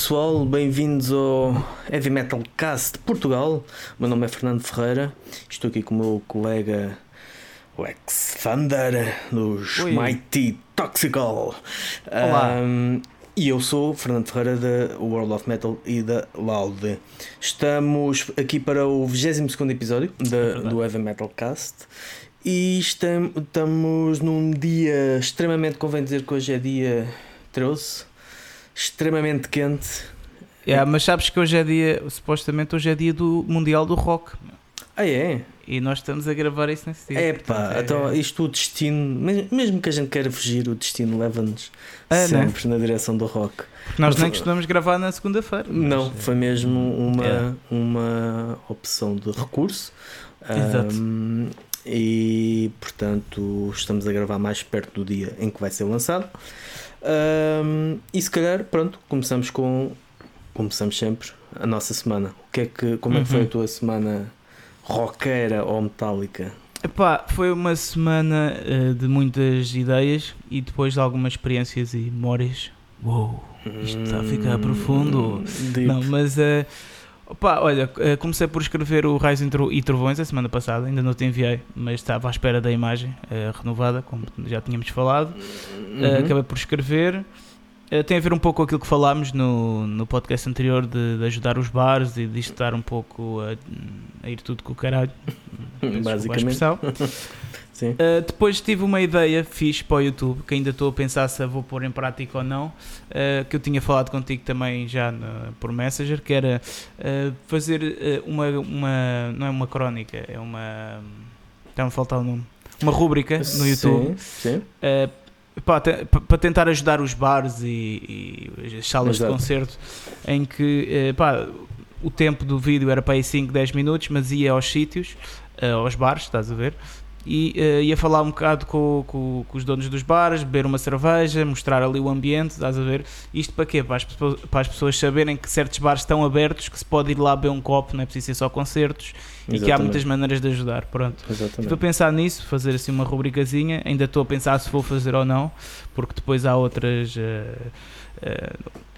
pessoal, bem-vindos ao Heavy Metal Cast de Portugal. O meu nome é Fernando Ferreira, estou aqui com o meu colega o ex-Thunder dos Oi. Mighty Toxical. Olá. Um, e eu sou Fernando Ferreira da World of Metal e da Loud. Estamos aqui para o 22 episódio da- verdade. do Heavy Metal Cast. E estam- estamos num dia extremamente, convém dizer que hoje é dia 13, extremamente quente. Yeah, mas sabes que hoje é dia, supostamente hoje é dia do Mundial do Rock. Ah, é? E nós estamos a gravar isso nesse dia. É portanto, pá, então isto o destino, mes- mesmo que a gente queira fugir, o destino leva-nos É, né? sempre na direção do rock. Porque nós Mas- nem costumamos gravar na segunda-feira. Não, mas, foi mesmo uma, É. uma opção de recurso. Exato. Ahm, e portanto estamos a gravar mais perto do dia em que vai ser lançado. Ahm, e se calhar, pronto, começamos com. Começamos sempre a nossa semana. O que é que, como é que foi Uhum. a tua semana roqueira ou metálica? Epá, foi uma semana eh, de muitas ideias e depois de algumas experiências e memórias. Uou, isto está a ficar Hum, profundo. deep. Não, mas eh, opá, olha, eh, comecei por escrever o Raios e Tro- Trovões a semana passada, ainda não te enviei, mas estava à espera da imagem eh, renovada, como já tínhamos falado. Uh, Uhum. acabei por escrever. Uh, tem a ver um pouco com aquilo que falámos no, no podcast anterior de, de ajudar os bares e de estar um pouco a, a ir tudo com o caralho. Basicamente. Uh, depois tive uma ideia fixe para o YouTube que ainda estou a pensar se a vou pôr em prática ou não. uh, que eu tinha falado contigo também já na- por Messenger, que era uh, fazer uma, uma. Não é uma crónica, é uma. Está-me a faltar o nome. Uma rúbrica no YouTube. Sim, sim. Uh, pá, te- pa- para tentar ajudar os bares e, e as salas Exato. de concerto em que pá, o tempo do vídeo era para aí 5, 10 minutos, mas ia aos sítios, aos bares, estás a ver? E uh, ia falar um bocado com, com- com os donos dos bares, beber uma cerveja, mostrar ali o ambiente, estás a ver? Isto para quê? Para as, pessoas- para as pessoas saberem que certos bares estão abertos, que se pode ir lá beber um copo, não é preciso ser só concertos e que há Exatamente. muitas maneiras de ajudar. Pronto. Estive a Exatamente. pensar nisso, fazer assim uma rubricazinha. Ainda estou a pensar se vou fazer ou não, porque depois há outras. eh, eh,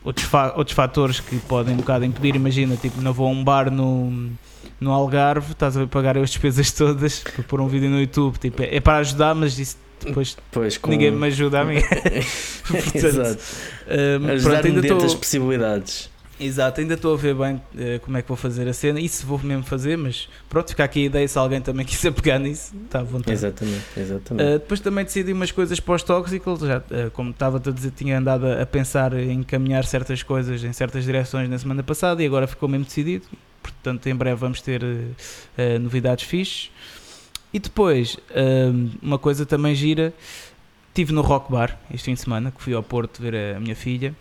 outros, fa- outros fatores que podem um bocado impedir. Imagina, tipo, não vou a um bar no, no Algarve, estás a pagar as despesas todas para pôr um vídeo no YouTube. Tipo, é, para ajudar, mas isso depois Pois, com... ninguém me ajuda a mim. Portanto, Exato. eh, pronto, Ajudar ainda dentro das estou. possibilidades. Exato, ainda estou a ver bem eh, como é que vou fazer a cena e se vou mesmo fazer, mas pronto, fica aqui a ideia se alguém também quiser pegar nisso, está à vontade. Exatamente, exatamente. Uh, depois também decidi umas coisas Toxicals, já, uh, como estava-te a dizer, tinha andado a, a pensar em encaminhar certas coisas em certas direções na semana passada e agora ficou mesmo decidido. Portanto, em breve vamos ter uh, uh, novidades fixes. E depois, um, uma coisa também gira, estive no Rock Bar este fim de semana, que fui ao Porto ver a, minha filha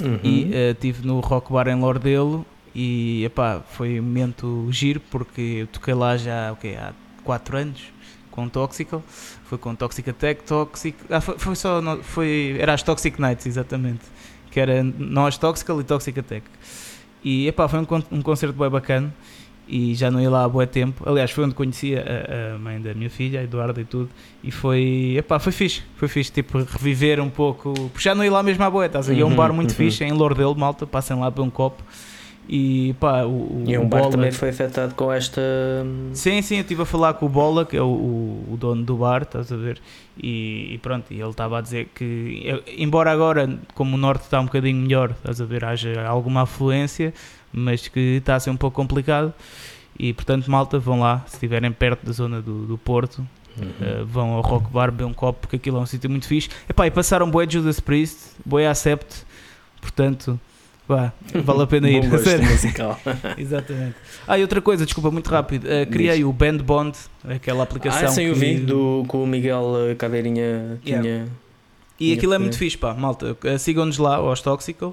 Uhum. e uh, estive no Rock Bar em Lordelo e epá, foi um momento giro porque eu toquei lá já okay, há 4 anos com Toxical, foi com Toxic Attack, Toxic, ah, foi, foi só, foi, era as Toxic Nights exatamente, que era nós Toxical e Toxic Attack e epá, foi um, um concerto bem bacana e já não ia lá há bué tempo, aliás foi onde conheci a, a mãe da minha filha, a Eduarda e tudo e foi, epá, foi fixe, foi fixe, tipo reviver um pouco, porque já não ia lá mesmo à bué, estás a? E é um Uhum, bar muito uhum. fixe, em Lordelo, malta, passem lá para um copo e pá, o, E o bar também foi afetado com esta. Sim, sim, eu estive a falar com o Bola, que é o, o, dono do bar, estás a ver? E, e pronto, e ele estava a dizer que, embora agora, como o norte está um bocadinho melhor, estás a ver, haja alguma afluência, mas que está a ser um pouco complicado. E portanto, malta, vão lá, se estiverem perto da zona do, do Porto, Uhum. eh, vão ao Rock Bar beber um copo, porque aquilo é um sítio muito fixe. Epá, e passaram Boé Judas Priest, Boé Acept, portanto, vá, vale a pena ir. Bom gosto musical. Exatamente. Ah, e outra coisa, desculpa, muito rápido. Uh, criei Diz. o Band Bond, aquela aplicação. ah, sim, eu que- vi do, que o Miguel Caveirinha tinha. Yeah. E tinha aquilo é muito fixe, pá, malta. Uh, Sigam-nos lá, aos Toxical,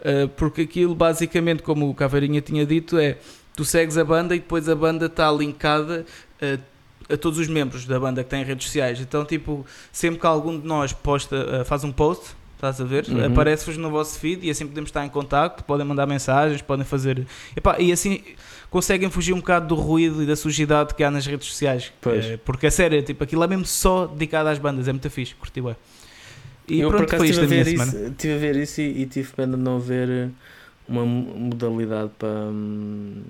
uh, porque aquilo, basicamente, como o Caveirinha tinha dito, é tu segues a banda e depois a banda está linkada a, a todos os membros da banda que têm redes sociais. Então, tipo, sempre que algum de nós posta, faz um post. Estás a ver? Uhum. Aparece-vos no vosso feed e assim podemos estar em contacto, podem mandar mensagens, podem fazer. Epá, e assim conseguem fugir um bocado do ruído e da sujidade que há nas redes sociais. Pois. Eh, porque a sério, tipo, aquilo é mesmo só dedicado às bandas, é muito fixe, curti bem. E eu pronto, foi isto estive a, minha semana. isso, estive a ver isso e, e tive pena de não ver eh, uma modalidade para. hum,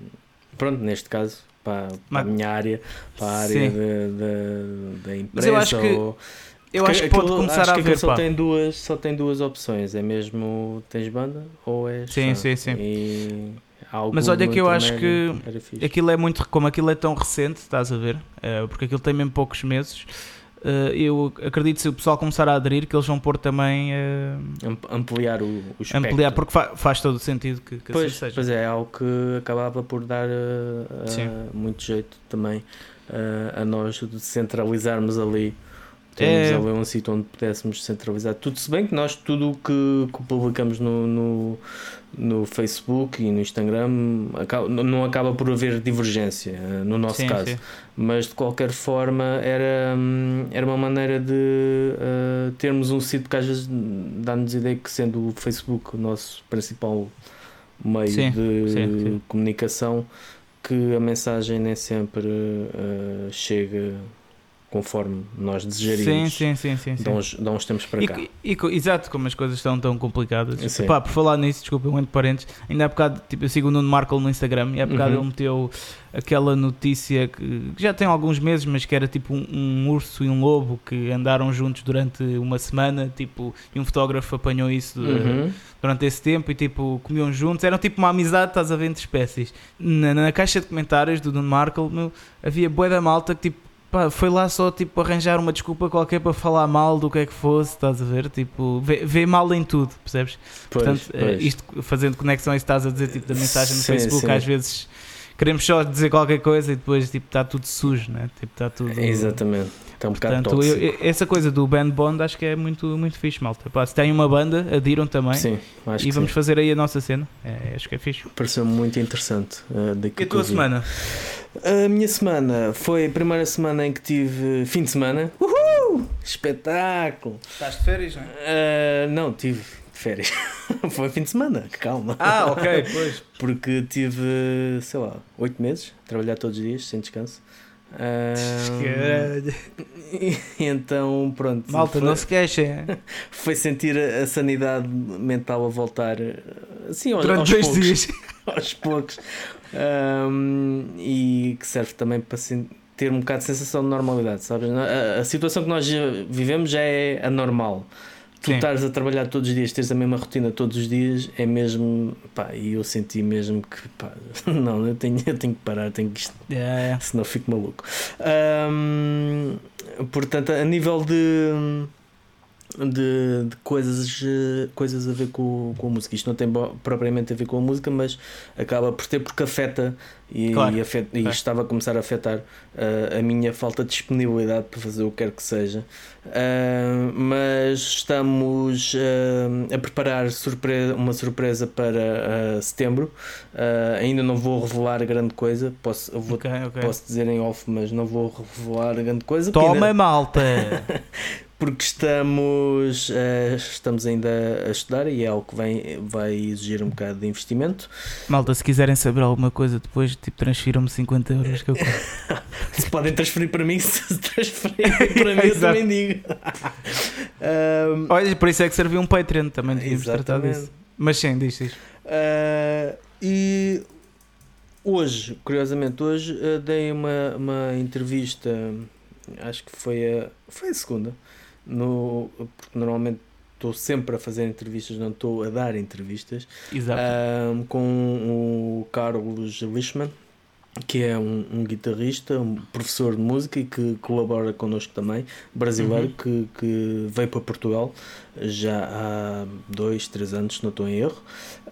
Pronto, neste caso, para, para a minha área, para a área da- da da empresa. Mas eu acho que- ou- Eu acho que pode aquilo- começar acho a que haver, só pá. tem duas Só tem duas opções: é mesmo tens banda ou és. Sim, sim, sim. Mas olha que eu acho que. Aquilo é muito, como aquilo é tão recente, estás a ver? Eh, porque aquilo tem mesmo poucos meses. eh, eu acredito que se o pessoal começar a aderir, que eles vão pôr também eh, Amp- ampliar o, o espectro. ampliar, porque fa- faz todo o sentido que, que Pois, assim seja. pois é, é algo que acabava por dar uh, muito jeito também uh, a nós de centralizarmos ali. Temos É. ali um sítio onde pudéssemos centralizar tudo, se bem que nós tudo o que, que publicamos no, no, no Facebook e no Instagram acaba- não- acaba por haver divergência, uh, no nosso Sim, caso. sim. Mas de qualquer forma era, hum, era uma maneira de uh, termos um sítio que às vezes dá-nos ideia que sendo o Facebook o nosso principal meio Sim, de comunicação que a mensagem nem sempre uh, chega conforme nós Sim, desejaríamos. sim, sim, sim, sim. Uns, dá uns tempos para E, cá. e co- exato, como as coisas estão tão complicadas. Sim. Pá, por falar nisso, desculpa, um entre parênteses, ainda há bocado, tipo, eu sigo o Nuno Markle no Instagram e há bocado Uhum. ele meteu aquela notícia que que já tem alguns meses, mas que era tipo um, um urso e um lobo que andaram juntos durante uma semana, tipo, e um fotógrafo apanhou isso de- Uhum. durante esse tempo e tipo, comiam juntos, eram tipo uma amizade, estás a ver, entre espécies. Na, na caixa de comentários do Nuno Markle, meu, havia bué da malta que tipo, pá, foi lá só tipo arranjar uma desculpa qualquer para falar mal do que é que fosse, estás a ver? Tipo, vê, vê mal em tudo, percebes? Pois, Portanto, eh, pois. isto fazendo conexão a isso estás a dizer, tipo, da mensagem no Sim, Facebook, sim. às vezes queremos só dizer qualquer coisa e depois tipo, está tudo sujo, né? Tipo, está tudo. Exatamente. Está um bocado Portanto, eu- essa coisa do band bond acho que é muito, muito fixe, malta. Pá, se tem uma banda, adiram também. Sim, acho e que vamos sim. fazer aí a nossa cena. É, acho que é fixe. Pareceu muito interessante. uh, E a tua vi. semana? A minha semana foi a primeira semana em que tive fim de semana. Uhul! Espetáculo! Estás de férias, não é? Ah, não, tive férias. foi fim de semana, calma. Ah, ok, pois. Porque tive, sei lá, oito meses a trabalhar todos os dias, sem descanso. Então, pronto. Malta, foi, não se queixem. foi sentir a, a sanidade mental a voltar assim aos, Durante aos poucos. dias. aos poucos Ahm, e que serve também para ter um bocado de sensação de normalidade, sabes? A, a situação que nós vivemos já é anormal. Tu estares a trabalhar todos os dias, teres a mesma rotina todos os dias, é mesmo. Pá, e eu senti mesmo que, pá, não, eu tenho, eu tenho que parar, tenho que isto, Yeah, yeah. senão fico maluco. Ahm, portanto, a nível de. De, de coisas, eh, coisas a ver com, com a música. Isto não tem propriamente a ver com a música, mas acaba por ter porque afeta e, Claro, e afeta- e estava a começar a afetar eh, a minha falta de disponibilidade para fazer o que quer que seja. Ah, mas estamos ah, a preparar surpresa, uma surpresa para setembro. Ainda não vou revelar grande coisa, posso, vou, Ok, ok. posso dizer em off, mas não vou revelar grande coisa. Toma, ainda- malta! porque estamos, eh, estamos ainda a estudar e é algo que vem, vai exigir um bocado de investimento. malta, se quiserem saber alguma coisa depois, tipo, transfiram-me 50 euros que eu compro. Se podem transferir para mim, se transferirem para mim, eu também digo. Ahm, Olha, por isso é que serviu um Patreon, também devíamos tratar disso. Mas sim, diz, diz. Ah, e hoje, curiosamente, hoje ah, dei uma, uma entrevista, acho que foi a, foi a segunda, no, porque normalmente estou sempre a fazer entrevistas, não estou a dar entrevistas. Ahm, com o Carlos Lishman, que é um, um guitarrista, um professor de música e que colabora connosco também, brasileiro, Uhum. que, que veio para Portugal já há dois, três anos, se não estou em erro.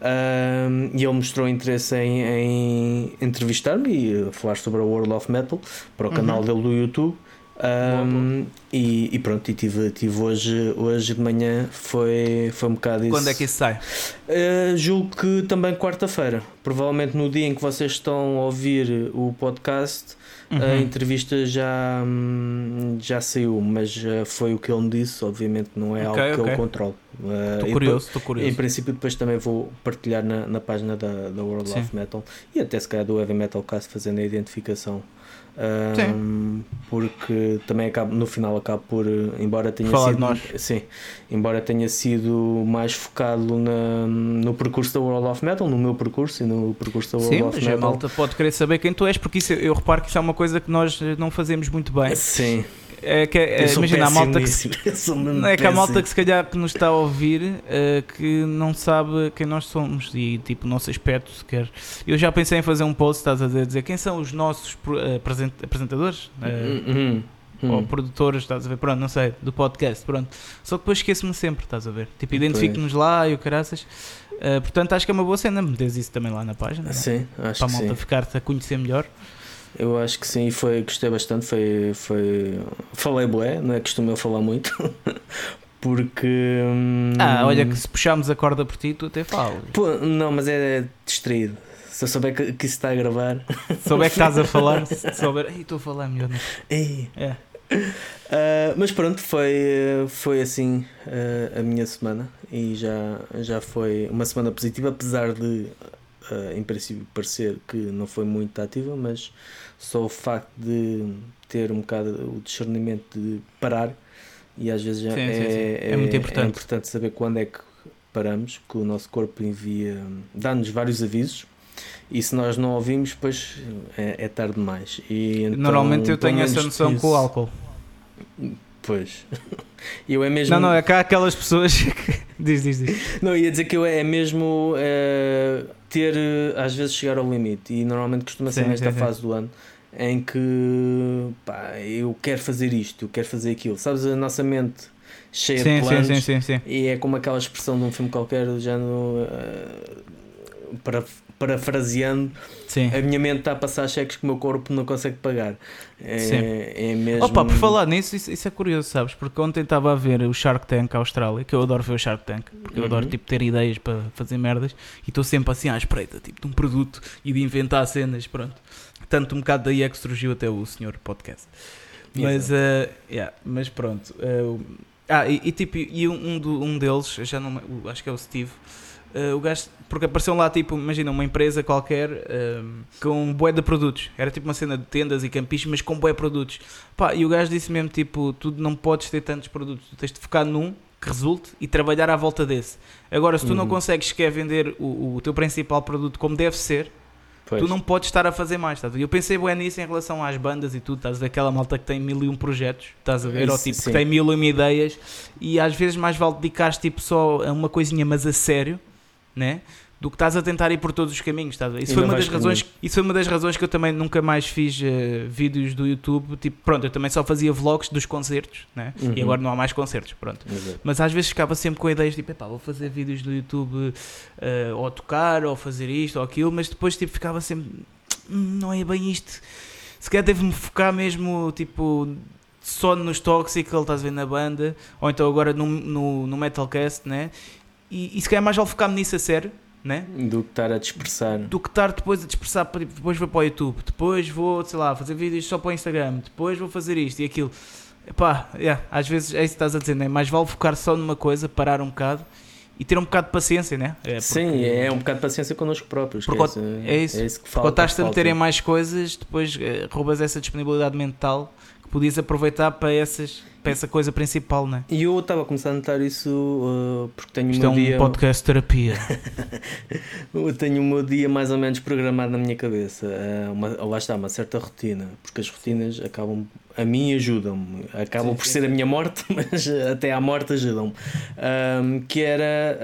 Ahm, e ele mostrou interesse em, em entrevistar-me e falar sobre a World of Metal para o Uhum. canal dele do YouTube. Boa, e, e pronto, e tive, tive hoje, hoje de manhã foi, foi um bocado isso. Quando é que isso sai? Uh, julgo que também quarta-feira. Provavelmente no dia em que vocês estão a ouvir o podcast, a Uhum. entrevista já, hum, já saiu, mas uh, foi o que ele me disse. Obviamente não é Ok, algo que ok. eu controlo. Uh, curioso, estou curioso. Em princípio, depois também vou partilhar na, na página da, da World Sim. of Metal e até se calhar do Heavy Metal Cast fazendo a identificação. Um, porque também acabo, no final acabo por, embora tenha Falar sido nós. sim, embora tenha sido mais focado na, no percurso da World of Metal, no meu percurso e no percurso da World Sim, of mas a Metal. malta pode querer saber quem tu és, porque isso, eu reparo que isso é uma coisa que nós não fazemos muito bem. Sim, É que, é, imagina, a malta que, mesmo Não é que a malta que se calhar que nos está a ouvir eh, que não sabe quem nós somos e tipo o nosso aspecto sequer. Eu já pensei em fazer um post, estás a dizer, dizer quem são os nossos eh, apresent- apresentadores Uhum, uhum. ou produtores, estás a ver, pronto, não sei, do podcast, pronto. Só que depois esqueço-me sempre, estás a ver. Tipo, identifico-nos lá e o caraças. Eh, portanto, acho que é uma boa cena meteres isso também lá na página. Sim, acho Para a malta ficar-te a conhecer melhor. Eu acho que sim, foi, gostei bastante. Foi, foi, falei bué, não é costume eu falar muito, porque. hum, Ah, olha que se puxarmos a corda por ti, tu até falas. não, mas é distraído. Se eu souber que, que isso está a gravar. Se souber que estás a falar, se souber, ei, estou a falar melhor. Não. Ei. É. Ah, mas pronto, foi, foi assim ah, a minha semana e já, já foi uma semana positiva, apesar de em princípio parecer que não foi muito ativa, mas só o facto de ter um bocado o discernimento de parar e às vezes Sim, é, sim, sim. É muito importante. é importante saber quando é que paramos, que o nosso corpo envia, dá-nos vários avisos. E se nós não ouvimos, depois é, é tarde demais. E então, Normalmente eu tenho essa noção com o álcool. Pois. Eu é mesmo. Não, não, é cá aquelas pessoas que. diz, diz, diz. Não, ia dizer que eu é mesmo eh, ter, eh, às vezes, chegar ao limite. E normalmente costuma ser Sim, nesta sim, sim. fase do ano em que pá, eu quero fazer isto, eu quero fazer aquilo. Sabes, a nossa mente cheia de Sim, sim, planos sim, sim, sim. e é como aquela expressão de um filme qualquer, já no. para, parafraseando, Sim. a minha mente está a passar cheques que o meu corpo não consegue pagar. É, Sim. é mesmo. Opa, por falar nisso, isso, isso é curioso, sabes? Porque ontem estava a ver o Shark Tank Austrália, que eu adoro ver o Shark Tank, porque eu Uhum. adoro tipo, ter ideias para fazer merdas e estou sempre assim à espreita, tipo, de um produto e de inventar cenas, pronto. Tanto um bocado daí é que surgiu até o senhor podcast. Mas, eh, yeah, mas pronto. o- ah, e, e tipo, e um, um, deles, eu já não, acho que é o Steve, eh, o gajo, porque apareceu lá, tipo, imagina, uma empresa qualquer eh, com bué de produtos. Era tipo uma cena de tendas e campiches, mas com bué produtos. Pá, e o gajo disse mesmo, tipo, tu não podes ter tantos produtos, tu tens de focar num que resulte e trabalhar à volta desse. Agora, se tu não Uhum. consegues sequer vender o, o teu principal produto como deve ser, Pois. tu não podes estar a fazer mais. Ver? Eu pensei bem nisso em relação às bandas e tudo. Estás daquela malta que tem mil e um projetos, estás a ver? Isso, Ou tipo sim. que tem mil e uma ideias e às vezes mais vale dedicar tipo só a uma coisinha, mas a sério, né? Do que estás a tentar ir por todos os caminhos, estás? Isso E foi, uma das razões, comigo. isso foi uma das razões que eu também nunca mais fiz eh, vídeos do YouTube. Tipo, pronto, eu também só fazia vlogs dos concertos, né? E Uhum. agora não há mais concertos, pronto. Exato. Mas às vezes ficava sempre com ideias tipo, epá, vou fazer vídeos do YouTube eh, ou tocar, ou fazer isto ou aquilo, mas depois tipo, ficava sempre, "Hum, não é bem isto. Se calhar devo-me focar mesmo, tipo, só nos Toxical, estás a ver, na banda, ou então agora no, no, no Metalcast, né? E, e se calhar mais vale focar-me nisso a sério, né? Do que estar a dispersar. do que estar depois a dispersar, depois vou para o YouTube, depois vou, sei lá, fazer vídeos só para o Instagram, depois vou fazer isto e aquilo. Epá, yeah, às vezes é isso que estás a dizer, né? mais vale focar só numa coisa, parar um bocado e ter um bocado de paciência, né? É, Sim, porque- é um bocado de paciência connosco próprios. Porque que é, é isso. é isso que Quando falta. estás-te a falta. meter em mais coisas, depois eh, roubas essa disponibilidade mental que podias aproveitar para, essas, essa coisa principal, né? E eu estava a começar a notar isso uh, porque tenho Isto é um dia. podcast terapia. Eu tenho o meu dia mais ou menos programado na minha cabeça. Uh, uma, lá está, uma certa rotina. Porque as rotinas acabam. A mim ajudam-me. Acabam Sim, por sim, ser a minha morte, mas até à morte ajudam-me. Um, que era.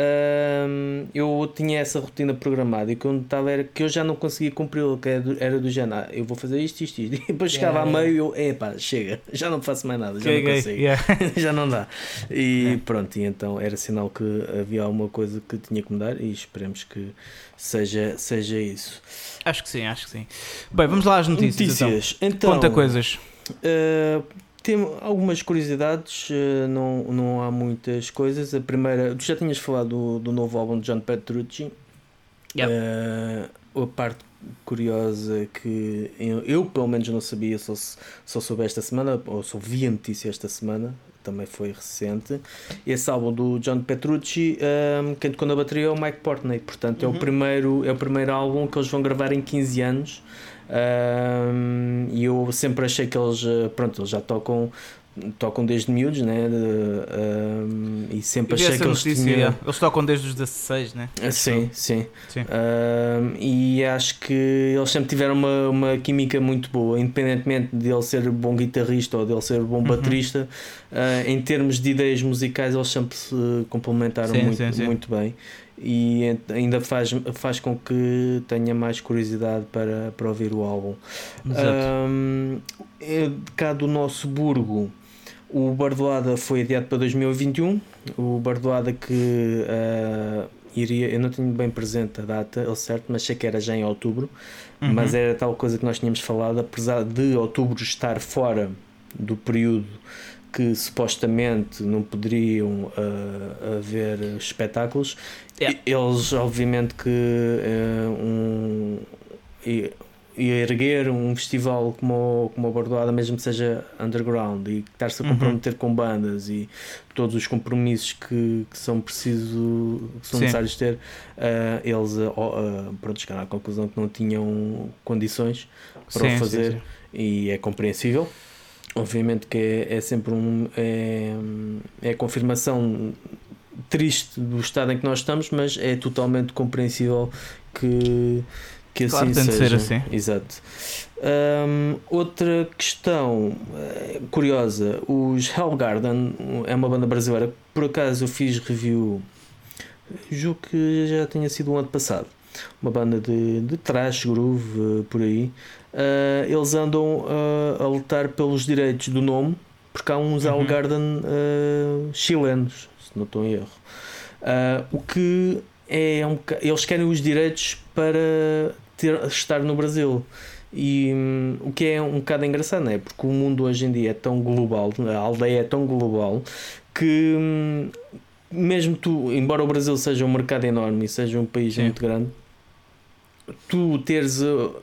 um, eu tinha essa rotina programada e quando estava era que eu já não conseguia cumpri-la, que era do, era do género. "Ah, eu vou fazer isto, isto, isto. E depois chegava Yeah, a meio e eu, epá, chega, já não faço mais nada, já não gay, consigo. yeah. já não dá. E É. pronto, e então era sinal que havia alguma coisa que tinha que mudar e esperemos que seja, seja isso. Acho que sim, acho que sim. Bem, vamos lá às notícias. Notícias. Então. Então, Conta coisas. uh, tem algumas curiosidades, uh, não, não há muitas coisas. A primeira, tu já tinhas falado do, do novo álbum de John Petrucci. Yep. Uh, a parte curiosa que eu, eu, pelo menos não sabia, só, só soube esta semana, ou só vi a notícia esta semana, também foi recente. Esse álbum do John Petrucci, um, quem tocou na bateria é o Mike Portney, portanto uhum. é, o primeiro, é o primeiro álbum que eles vão gravar em 15 anos. Um, e eu sempre achei que eles, pronto, eles já tocam tocam desde miúdos, né? De, um, e sempre achei que eles notícia, tinham... Eles tocam desde os 16, né? Ah, sim, sim. sim. Um, e acho que eles sempre tiveram uma, uma química muito boa, independentemente de ele ser bom guitarrista ou de ele ser bom uhum. baterista, uh, em termos de ideias musicais, eles sempre se complementaram sim, muito, sim, sim. muito bem. E ainda faz, faz com que tenha mais curiosidade para, para ouvir o álbum. Exato. Um, é cá do nosso Burgo, o Bardoada foi adiado para 2021. O Bardoada que uh, iria, eu não tenho bem presente a data, ele certo, mas sei que era já em outubro. Uhum. Mas era tal coisa que nós tínhamos falado, apesar de outubro estar fora do período que supostamente não poderiam uh, haver espetáculos, yeah. eles obviamente que uh, um, e erguer um festival como, como a Bordoada, mesmo que seja underground, e estar-se a uhum. comprometer uhum. com bandas e todos os compromissos que, que são preciso, que são Sim. necessários ter, uh, eles uh, uh, pronto, chegaram à conclusão que não tinham condições para sim, o fazer sim, sim. e é compreensível. Obviamente que é, é sempre um é, é a confirmação triste do estado em que nós estamos, mas é totalmente compreensível que que claro, assim tem seja. de ser assim. Exato. Um, outra questão uh, curiosa: os Hellgarden é uma banda brasileira. Por acaso eu fiz review, julgo que já tinha sido um ano passado. Uma banda de, de trash, groove, uh, por aí. Uh, eles andam a lutar pelos direitos do nome, porque há uns uhum. Hellgarden chilenos, se não estou em erro. o que é um, eles querem os direitos para ter, estar no Brasil. E hum, o que é um bocado engraçado, não é? Porque o mundo hoje em dia é tão global, a aldeia é tão global que hum, mesmo tu, embora o Brasil seja um mercado enorme e seja um país Sim. muito grande, tu teres uh,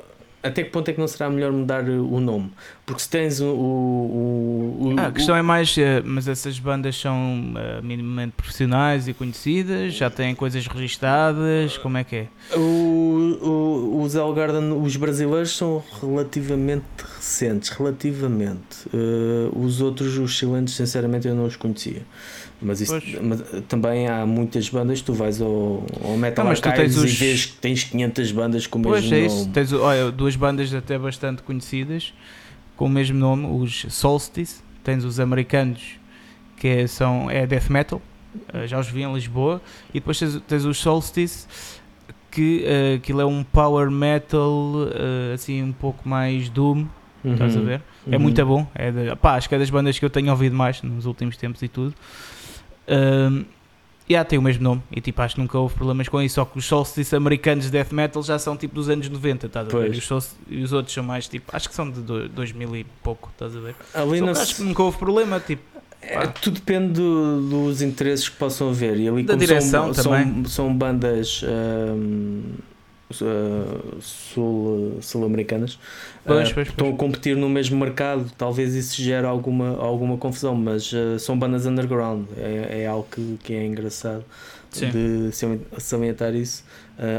até que ponto é que não será melhor mudar o nome? Porque se tens o. o, o ah, a questão o... é mais, eh, mas essas bandas são uh, minimamente profissionais e conhecidas, já têm coisas registadas, como é que é? Os Elgarden, os brasileiros são relativamente recentes, relativamente. Uh, os outros, os chilenos, sinceramente eu não os conhecia. Mas, isso, mas também há muitas bandas, tu vais ao, ao Metal não, Archives os... e vês que tens 500 bandas com o pois mesmo é isso. nome. Tens olha, duas bandas até bastante conhecidas com o mesmo nome, os Solstice. Tens os americanos que é, são, é death metal, uh, já os vi em Lisboa. E depois tens, tens os Solstice que uh, aquilo é um power metal uh, assim um pouco mais doom. Uhum. Estás a ver? É uhum. É muito bom. É de, pá, acho que é das bandas que eu tenho ouvido mais nos últimos tempos e tudo. Um, e yeah, tem o mesmo nome e tipo, acho que nunca houve problemas com isso. Só que os solstice americanos de death metal já são tipo dos anos 90, estás a ver? E os, e os, outros são mais tipo, acho que são de 2000 e pouco, estás a ver? Ali não acho que nunca houve problema, tipo. É, tudo depende do, dos interesses que possam haver. E ali, da direção são, também. São, são bandas. Um, uh, sul, sul-americanas pois, uh, pois, estão a competir no mesmo mercado, talvez isso gere alguma, alguma confusão, mas uh, são bandas underground, é, é algo que, que é engraçado Sim. de salientar isso.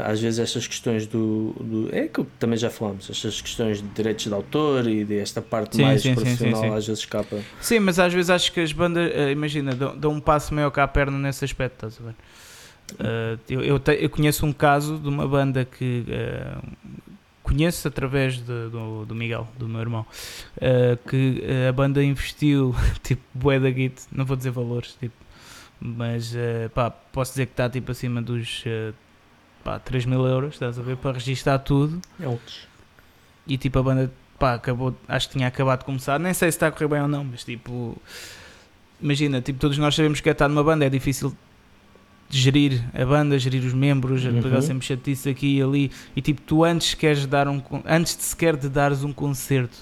Às vezes estas questões do, do, É que também já falamos, estas questões de direitos de autor e desta parte sim, mais sim, profissional sim, às vezes escapa. Sim, mas às vezes acho que as bandas, imagina, dão, dão um passo maior cá a perna nesse aspecto, estás a ver? Uh, eu, eu, te, eu, conheço um caso de uma banda que uh, conheço através de, do, do, Miguel, do meu irmão, uh, que a banda investiu tipo bué da git, não vou dizer valores, tipo, mas pá, posso dizer que está tipo acima dos pá, 3 mil euros, estás a ver, para registar tudo. É e tipo a banda pá, acabou, acho que tinha acabado de começar, nem sei se está a correr bem ou não, mas tipo imagina, tipo, todos nós sabemos que é estar numa banda é difícil gerir a banda, gerir os membros, uhum. pegar sempre chatice aqui e ali, e tipo, tu antes queres dar um antes de sequer de dares um concerto,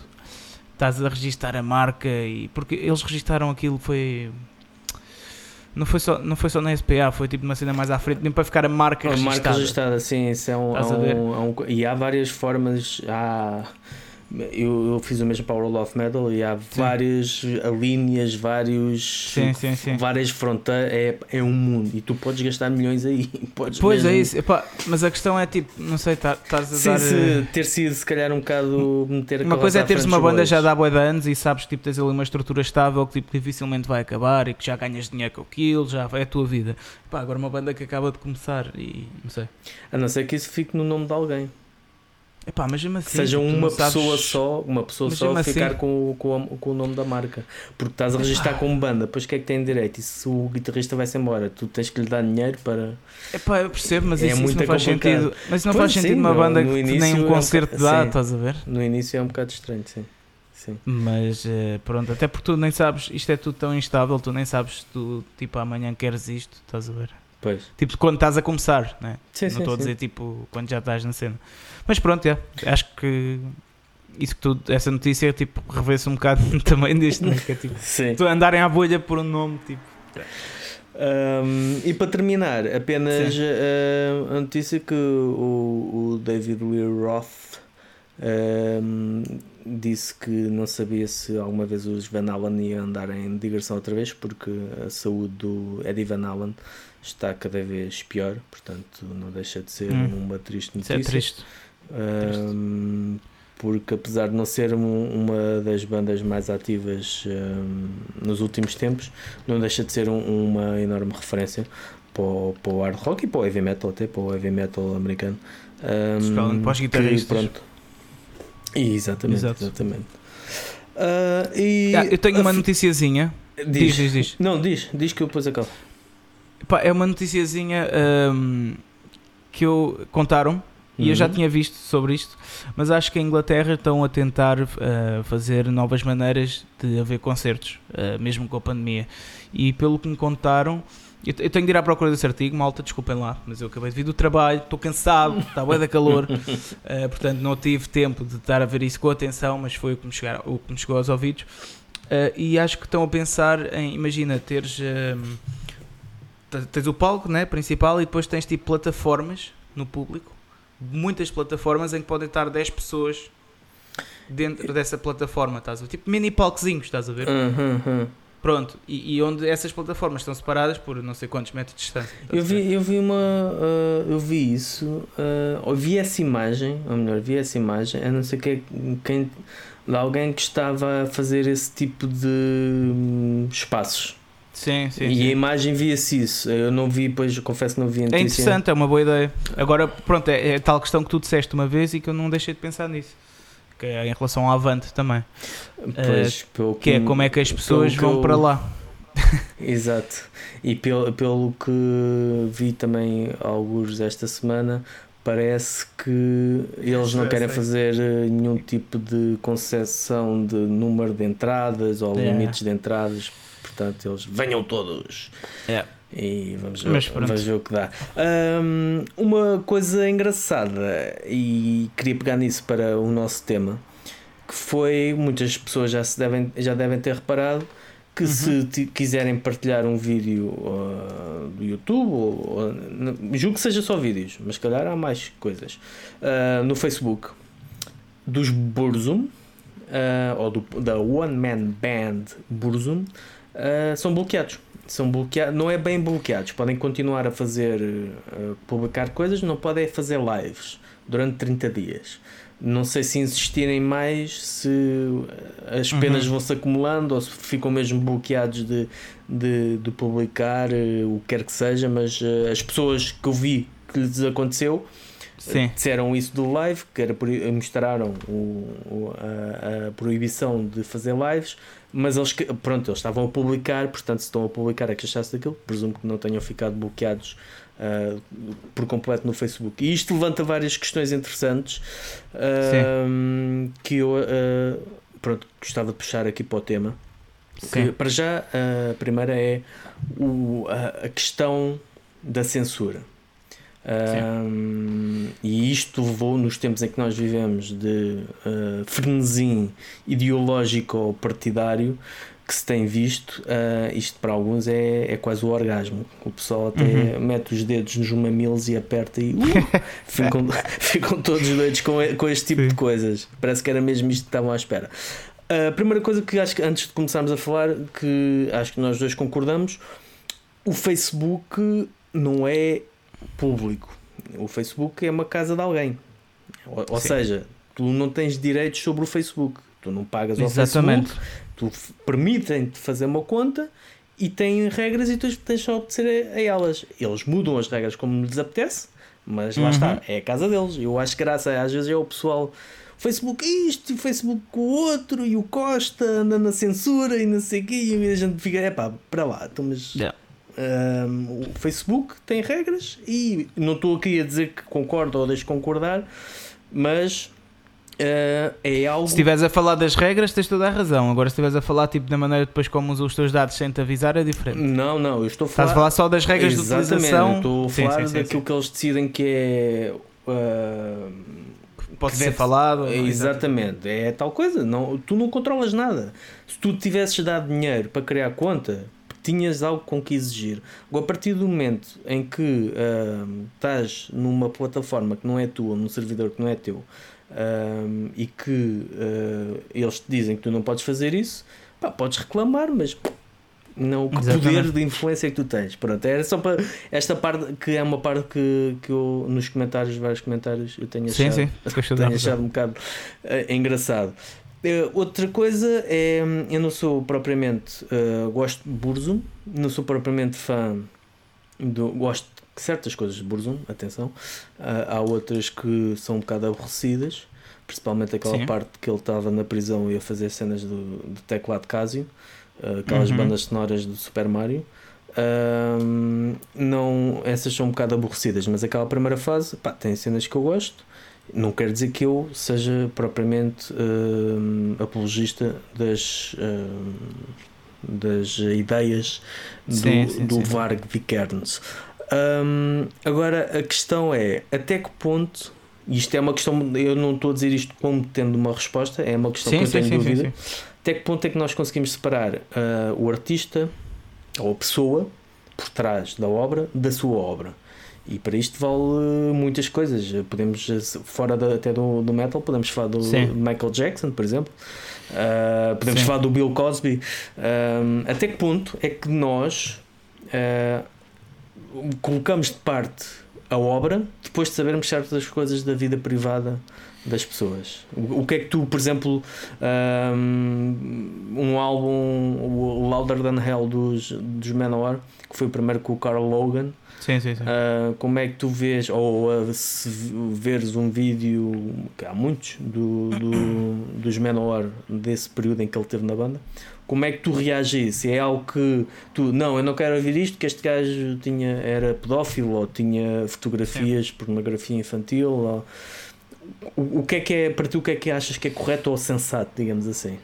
estás a registar a marca e porque eles registaram aquilo foi não foi só, não foi só na SPA, foi tipo uma cena mais à frente, nem para ficar a marca a registada. marca registada, sim, isso é um, há um, há um, e há várias formas, há eu, eu fiz o mesmo para o World of Metal e há várias linhas, vários, Sim, sim, sim. várias fronteiras, é, é um mundo e tu podes gastar milhões aí. Podes Pois é mesmo- isso, Epá, mas a questão é tipo, não sei, tá- estás a Sim, dar. se eh, ter sido se calhar um bocado meter a Uma coisa é teres uma banda já dá bué de anos e sabes que tipo, tens ali uma estrutura estável que tipo, dificilmente vai acabar e que já ganhas dinheiro com aquilo, já é a tua vida. Pá, agora uma banda que acaba de começar e não sei. A não ser que isso fique no nome de alguém. Epá, mas mesmo assim, Que seja uma sabes- pessoa só, uma pessoa Mas só ficar assim- com, o- com, o- com o nome da marca. Porque estás a registrar como banda, depois o que é que tem direito? E se o guitarrista vai-se embora, tu tens que lhe dar dinheiro para. Epá, eu percebo, mas É isso, isso não faz complicado. sentido. Mas isso não Pois faz sentido sim, uma no- banda no que início nem é um um concerto boca- dá, sim. estás a ver? No início é um bocado estranho, sim. sim. Mas eh, pronto, até porque tu nem sabes, isto é tudo tão instável, tu nem sabes se tu tipo amanhã queres isto, estás a ver? Pois. Tipo quando estás a começar, né? Sim, não sim, estou a sim. dizer tipo quando já estás na cena. Mas pronto, é, acho que isso que tu, essa notícia tipo, revê-se um bocado também deste, né? que é tipo, Sim. tu andarem à bolha por um nome, tipo. Um, e para terminar, apenas uh, a notícia que o, o David Lee Roth um, disse que não sabia se alguma vez os Van Allen iam andar em digressão outra vez, porque a saúde do Eddie Van Allen está cada vez pior, portanto não deixa de ser Hum. uma triste Isso notícia. é triste. Um, porque apesar de não ser um- uma das bandas mais ativas um, nos últimos tempos, não deixa de ser um- uma enorme referência para o, para o hard rock e para o heavy metal, até para o heavy metal americano. Um, para os que, guitarristas. pronto. E exatamente, Exato. exatamente. Ah, e Ah, eu tenho uma noticiazinha. Diz, diz, diz, diz. Não, diz, diz que eu depois acabo. Pá, é uma noticiazinha ahm, que eu contaram e eu já Uhum. tinha visto sobre isto, mas acho que a Inglaterra estão a tentar ah, fazer novas maneiras de haver concertos, ah, mesmo com a pandemia. E pelo que me contaram, eu, eu tenho de ir à procura desse artigo, malta, desculpem lá, mas eu acabei de vir do trabalho, estou cansado, está bué da calor, ah, portanto não tive tempo de estar a ver isso com atenção, mas foi o que me, chegar, o que me chegou aos ouvidos. E acho que estão a pensar em, imagina, teres. te- tens o palco né, principal e depois tens tipo plataformas no público, muitas plataformas em que podem estar 10 pessoas dentro dessa plataforma, estás a ver? Tipo mini palcozinhos, estás a ver? Uhum, uhum. Pronto, e, e onde essas plataformas estão separadas por não sei quantos metros de distância. Eu vi, eu vi uma. ah, eu vi isso. ah, ou vi essa imagem, ou melhor, vi essa imagem, a não ser que quem. de alguém que estava a fazer esse tipo de hum, espaços. Sim, sim. e sim. a imagem via-se isso. Eu não vi, pois confesso que não vi É interessante, é uma boa ideia. Agora, pronto, é, é tal questão que tu disseste uma vez e que eu não deixei de pensar nisso. Que é em relação ao Avante também. Pois, pelo Que é como é que as pessoas que vão eu- para lá. Exato. E pelo, pelo que vi também alguns esta semana, parece que eles não querem fazer eh, nenhum tipo de concessão de número de entradas ou É. limites de entradas. Portanto, eles venham todos. É. E vamos ver, vamos ver o que dá. Ahm, uma coisa engraçada, e queria pegar nisso para o nosso tema, que foi, muitas pessoas já, se devem, já devem ter reparado, que Uhum. se quiserem partilhar um vídeo ah, do YouTube, ou, ou- julgo que seja só vídeos, mas se calhar há mais coisas, ah, no Facebook, dos Burzum, ah, ou do, da One Man Band Burzum, ah, são bloqueados. São bloqueados, não é bem bloqueados, podem continuar a fazer, ah, publicar coisas, não podem fazer lives durante 30 dias. Não sei se insistirem mais, se as penas Uhum. vão-se acumulando ou se ficam mesmo bloqueados de, de, de publicar o que quer que seja, mas as pessoas que eu vi que lhes aconteceu Sim. disseram isso do live, que era mostraram o, o- a, a proibição de fazer lives, mas eles, pronto, eles estavam a publicar, portanto, se estão a publicar é que achasse daquilo, presumo que não tenham ficado bloqueados ah, por completo no Facebook. E isto levanta várias questões interessantes ah, que eu ah, pronto, gostava de puxar aqui para o tema. Que, para já, a primeira é o, a, a questão da censura. Um, e isto levou nos tempos em que nós vivemos de uh, frenesim ideológico ou partidário que se tem visto, uh, isto para alguns é, é quase o orgasmo. O pessoal até uhum. mete os dedos nos mamilos e aperta e uh, ficam, ficam todos doidos com, com este tipo Sim. de coisas. Parece que era mesmo isto que estavam à espera. A primeira coisa que acho que antes de começarmos a falar, que acho que nós dois concordamos, o Facebook não é público. O Facebook é uma casa de alguém. Ou, ou seja, tu não tens direitos sobre o Facebook. Tu não pagas Exatamente. ao Facebook, tu permitem-te fazer uma conta e têm regras e tu tens só obedecer a, a elas. Eles mudam as regras como lhes apetece, mas lá uhum. está, é a casa deles. Eu acho que graça às vezes é o pessoal Facebook isto, e Facebook o outro, e o Costa anda na censura e não sei o quê, e a gente fica, é pá, para lá, então, mas yeah. Um, o Facebook tem regras e não estou aqui a dizer que concordo ou deixo concordar, mas Uh, é algo... Se estiveres a falar das regras, tens toda a razão. Agora, se estiveres a falar tipo, da maneira depois como usam os teus dados sem te avisar, é diferente. Não, não, eu estou a falar. Estás a falar só das regras Exatamente, de utilização. Estou a falar sim, sim, daquilo sim, que eles decidem que é. Uh, pode ser falado. É, exatamente, é tal coisa. Não, tu não controlas nada. Se tu tivesses dado dinheiro para criar conta, tinhas algo com que exigir. A partir do momento em que uh, estás numa plataforma que não é tua, num servidor que não é teu, e que uh, eles te dizem que tu não podes fazer isso, pá, podes reclamar, mas não o poder de influência que tu tens. Pronto, era só para esta parte que é uma parte que, que eu nos comentários, vários comentários, eu tenho achado, sim, sim. tenho achado um bocado uh, engraçado. Uh, outra coisa é, eu não sou propriamente, uh, gosto de Burzum, não sou propriamente fã do, gosto de certas coisas de Burzum, atenção, há outras que são um bocado aborrecidas, principalmente aquela sim. parte que ele estava na prisão e a fazer cenas do, do teclado Casio aquelas uhum. bandas sonoras do Super Mario. Um, não, essas são um bocado aborrecidas, mas aquela primeira fase pá, tem cenas que eu gosto. Não quer dizer que eu seja propriamente apologista das, das ideias do, sim, sim, do sim. Varg Vikernes. Um, agora a questão é até que ponto, e isto é uma questão, eu não estou a dizer isto como tendo uma resposta, é uma questão que eu tenho dúvida até que ponto é que nós conseguimos separar uh, o artista ou a pessoa por trás da obra da sua obra? E para isto vale muitas coisas. Podemos, fora de, até do, do metal, podemos falar do Sim. Michael Jackson, por exemplo. Uh, podemos Sim. falar do Bill Cosby. Uh, até que ponto é que nós uh, colocamos de parte a obra depois de sabermos certas coisas da vida privada das pessoas. O, que é que tu, por exemplo, um, um álbum, o Louder Than Hell dos, dos Manowar, que foi o primeiro com o Carl Logan. Sim, sim, sim. Uh, como é que tu vês, ou uh, se veres um vídeo, que há muitos, do, do, dos Manowar desse período em que ele esteve na banda, como é que tu reagis? É algo que tu, não, eu não quero ouvir isto, que este gajo tinha, era pedófilo, ou tinha fotografias, sim. pornografia infantil, ou o, o que é que é, para ti, o que é que achas que é correto ou sensato, digamos assim?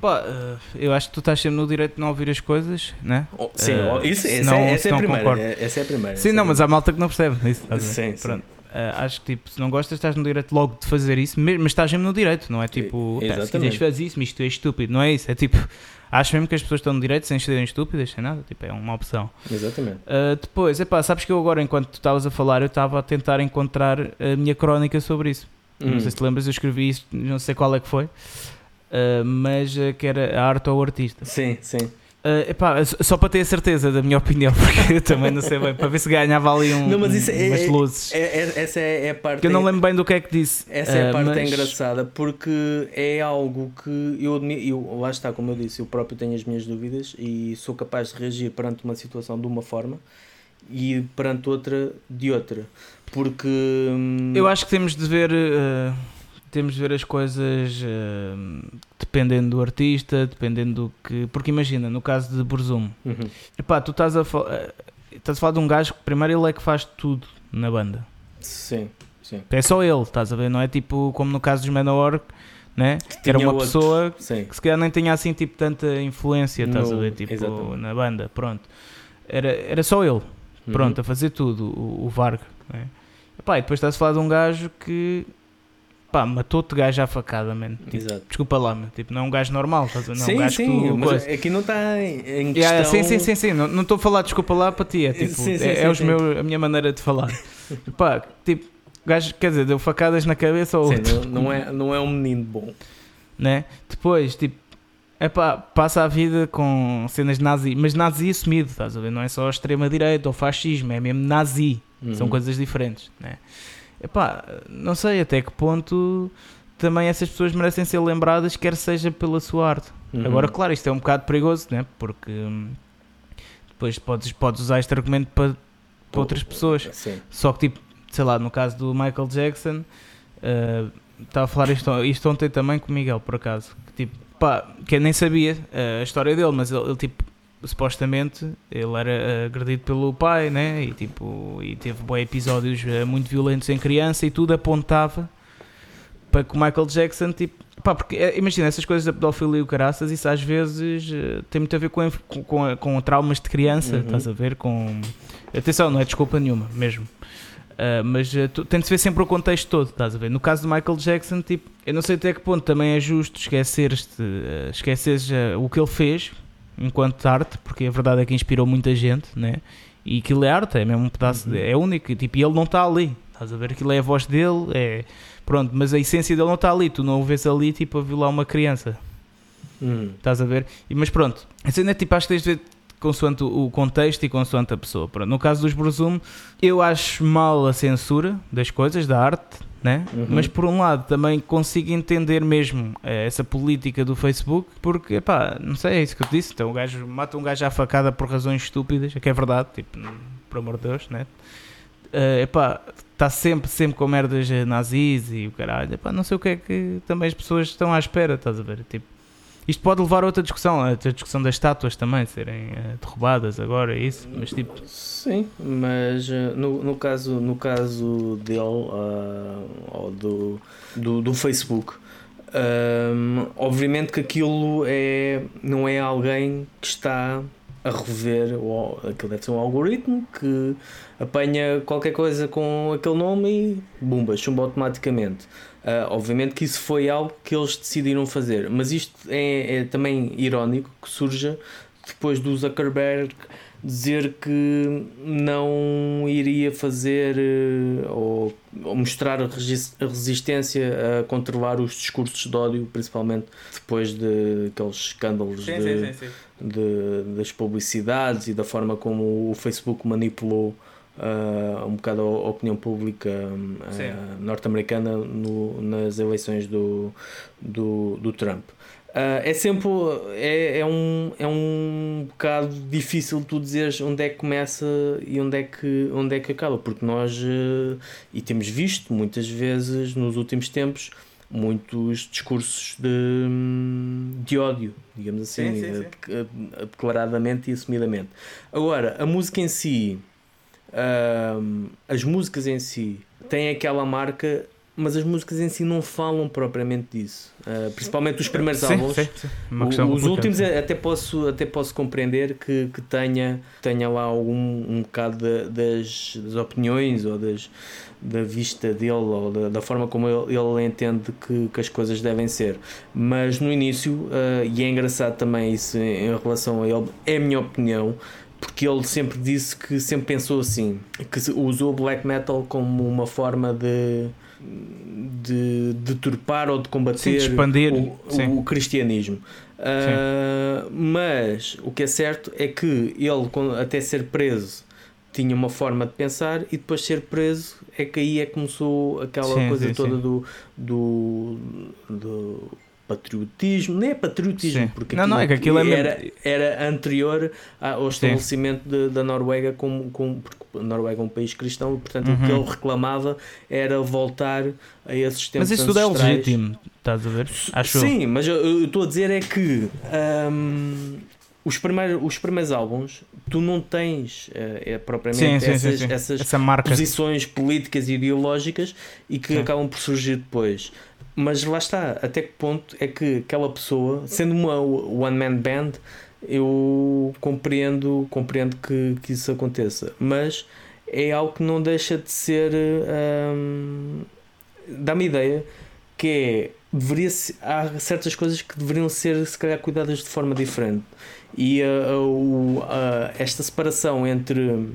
Pá, eh, eu acho que tu estás sempre no direito de não ouvir as coisas, né? Oh, sim, uh, isso, essa, é, essa, é a primeira, essa é a primeira. Sim, não, é mas há malta que não percebe isso. Sim, Pronto. Sim. Uh, acho que tipo, se não gostas, estás no direito logo de fazer isso, mas estás mesmo no direito, não é tipo, se quiseres fazer isso, mas isto é estúpido, não é isso? É tipo, acho mesmo que as pessoas estão no direito sem serem estúpidas, sem nada, tipo, é uma opção. Exatamente. Uh, depois, epá, sabes que eu agora, enquanto tu estavas a falar, eu estava a tentar encontrar a minha crónica sobre isso. Hum. Não sei se te lembras, eu escrevi isso, não sei qual é que foi, uh, mas que era a arte ou o artista. Sim, sim. Uh, epá, só para ter a certeza da minha opinião, porque eu também não sei bem, para ver se ganhava ali um, não, mas isso é, umas é, luzes. É, é, essa é, é a parte. Que eu não lembro bem do que é que disse. Essa é a parte mas... engraçada, porque é algo que eu, eu, lá está, como eu disse, eu próprio tenho as minhas dúvidas e sou capaz de reagir perante uma situação de uma forma e perante outra de outra. Porque hum, eu acho que temos de ver uh, temos de ver as coisas uh, dependendo do artista, dependendo do que. Porque imagina, no caso de Burzum, uhum. epá, tu estás a, uh, estás a falar de um gajo que primeiro ele é que faz tudo na banda. Sim, sim. É só ele, estás a ver? Não é tipo como no caso dos Manowar, né? que, era uma pessoa sim. que se calhar nem tinha assim tipo tanta influência, estás no, a ver? Tipo, na banda, pronto. Era, era só ele pronto, uhum. a fazer tudo, o, o Varg. Né? Epá, e depois está-se a falar de um gajo que pá, matou-te gajo à facada, mano. Tipo, desculpa lá, mano. Tipo, não é um gajo normal, estás a ver? Não é sim, um gajo sim, que tu. mas aqui não está em questão. Yeah, sim, sim, sim, sim. Não estou a falar desculpa lá para ti. É, tipo, Sim, sim, é, sim, é os sim. meu, a minha maneira de falar. pá, tipo, gajo, quer dizer, deu facadas na cabeça ou Sim, outro, não, é, não é um menino bom. né? Depois, tipo, é pá, passa a vida com cenas nazi, mas nazi assumido, estás a ver? Não é só extrema-direita ou fascismo, é mesmo nazi. São Uhum. coisas diferentes, né? Epá, não sei até que ponto também essas pessoas merecem ser lembradas, quer seja pela sua arte. Uhum. Agora, claro, isto é um bocado perigoso, né? Porque hum, depois podes, podes usar este argumento para, para outras pessoas. Sim. Só que, tipo, sei lá, no caso do Michael Jackson, uh, estava a falar isto, isto ontem também com o Miguel, por acaso. Que, tipo, pá, que eu nem sabia uh, a história dele, mas ele, ele, tipo, supostamente, ele era uh, agredido pelo pai, né? E, tipo, e teve bons episódios uh, muito violentos em criança e tudo apontava para que o Michael Jackson, tipo, pá, porque eh, imagina essas coisas da pedofilia e o caraças, isso às vezes eh, tem muito a ver com, com, com, traumas de criança, Uhum. estás a ver? Com atenção, não é desculpa nenhuma, mesmo. Ah, mas eh, tu- tem de se ver sempre o contexto todo, estás a ver? No caso do Michael Jackson, tipo, eu não sei até que ponto também é justo esqueceres, uh, esqueceres eh, o que ele fez enquanto arte, porque a verdade é que inspirou muita gente, né? E aquilo é arte, é mesmo um pedaço, de- é único, e, tipo, e ele não está ali, estás a ver? Aquilo é a voz dele, é pronto, mas a essência dele não está ali, tu não o vês ali, tipo, a violar uma criança, Uhum. estás a ver? E, mas pronto, a cena é tipo, acho que tens de ver consoante o o contexto e consoante a pessoa. Pronto, no caso dos Brusum, eu acho mal a censura das coisas, da arte, né? Uhum. mas por um lado também consigo entender mesmo eh, essa política do Facebook, porque, pá, não sei, é isso que eu te disse. Então o gajo mata um gajo à facada por razões estúpidas, que é verdade, tipo, por amor de Deus, né? Eh, epá, está sempre, sempre com merdas nazis e o caralho. Epá, não sei o que é que também as pessoas estão à espera, estás a ver? Tipo, isto pode levar a outra discussão, a discussão das estátuas também serem eh, derrubadas agora, é isso, mas tipo, Sim, mas eh, no, no, caso, no caso dele, ah, ou do, do, do Facebook, ahm, obviamente que aquilo é, não é alguém que está a rever, ou, aquilo deve ser um algoritmo que apanha qualquer coisa com aquele nome e bumba, chumba automaticamente. Ah, obviamente que isso foi algo que eles decidiram fazer, mas isto é, é também irónico que surja depois do Zuckerberg dizer que não iria fazer eh, ou, ou mostrar resistência a controlar os discursos de ódio, principalmente depois de aqueles escândalos de, de- das publicidades e da forma como o Facebook manipulou ah, um bocado a opinião pública Sim. norte-americana no- nas eleições do, do, do Trump. Ah, é sempre é, é, um, é um bocado difícil tu dizeres onde é que começa e onde é que, onde é que acaba, porque nós eh, e temos visto muitas vezes nos últimos tempos muitos discursos de, de ódio, digamos assim, Sim, sim, sim. declaradamente e assumidamente. Agora, a música em si, as músicas em si têm aquela marca, mas as músicas em si não falam propriamente disso. Ah, principalmente os primeiros sim, álbuns. sim, sim. Os complicada, últimos é- até posso, até posso compreender que, que tenha, tenha lá algum, um bocado da- das, das opiniões ou das, da vista dele ou da, da forma como ele, ele entende que, que as coisas devem ser. Mas no início, ah, e é engraçado também isso em, em relação a ele, é a minha opinião. Porque ele sempre disse que sempre pensou assim, que usou o black metal como uma forma de, de deturpar ou de combater Sim, de expandir, o, o cristianismo. Ah, mas o que é certo é que ele, até ser preso, tinha uma forma de pensar e depois de ser preso é que aí é que começou aquela Sim, coisa sim, toda do, do, do patriotismo, não é patriotismo, Sim. porque Não, não, é que aquilo é mesmo- era, era anterior ao estabelecimento de- da Noruega como, como porque a Noruega é um país cristão e portanto o que Uhum. ele reclamava era voltar a esses tempos Mas isso tudo é legítimo, estás a ver? Acho eu. Sim, mas eu eu estou a dizer é que hum, os, primeiros, os primeiros álbuns tu não tens eh, é, propriamente Sim, sim, sim, essas, sim. essas Essa posições políticas e ideológicas e que acabam por surgir depois. Mas lá está, até que ponto é que aquela pessoa, sendo uma one man band, eu compreendo, compreendo que, que isso aconteça, mas é algo que não deixa de ser. hum, dá-me ideia que é deveria há certas coisas que deveriam ser se calhar cuidadas de forma diferente e uh, uh, esta separação entre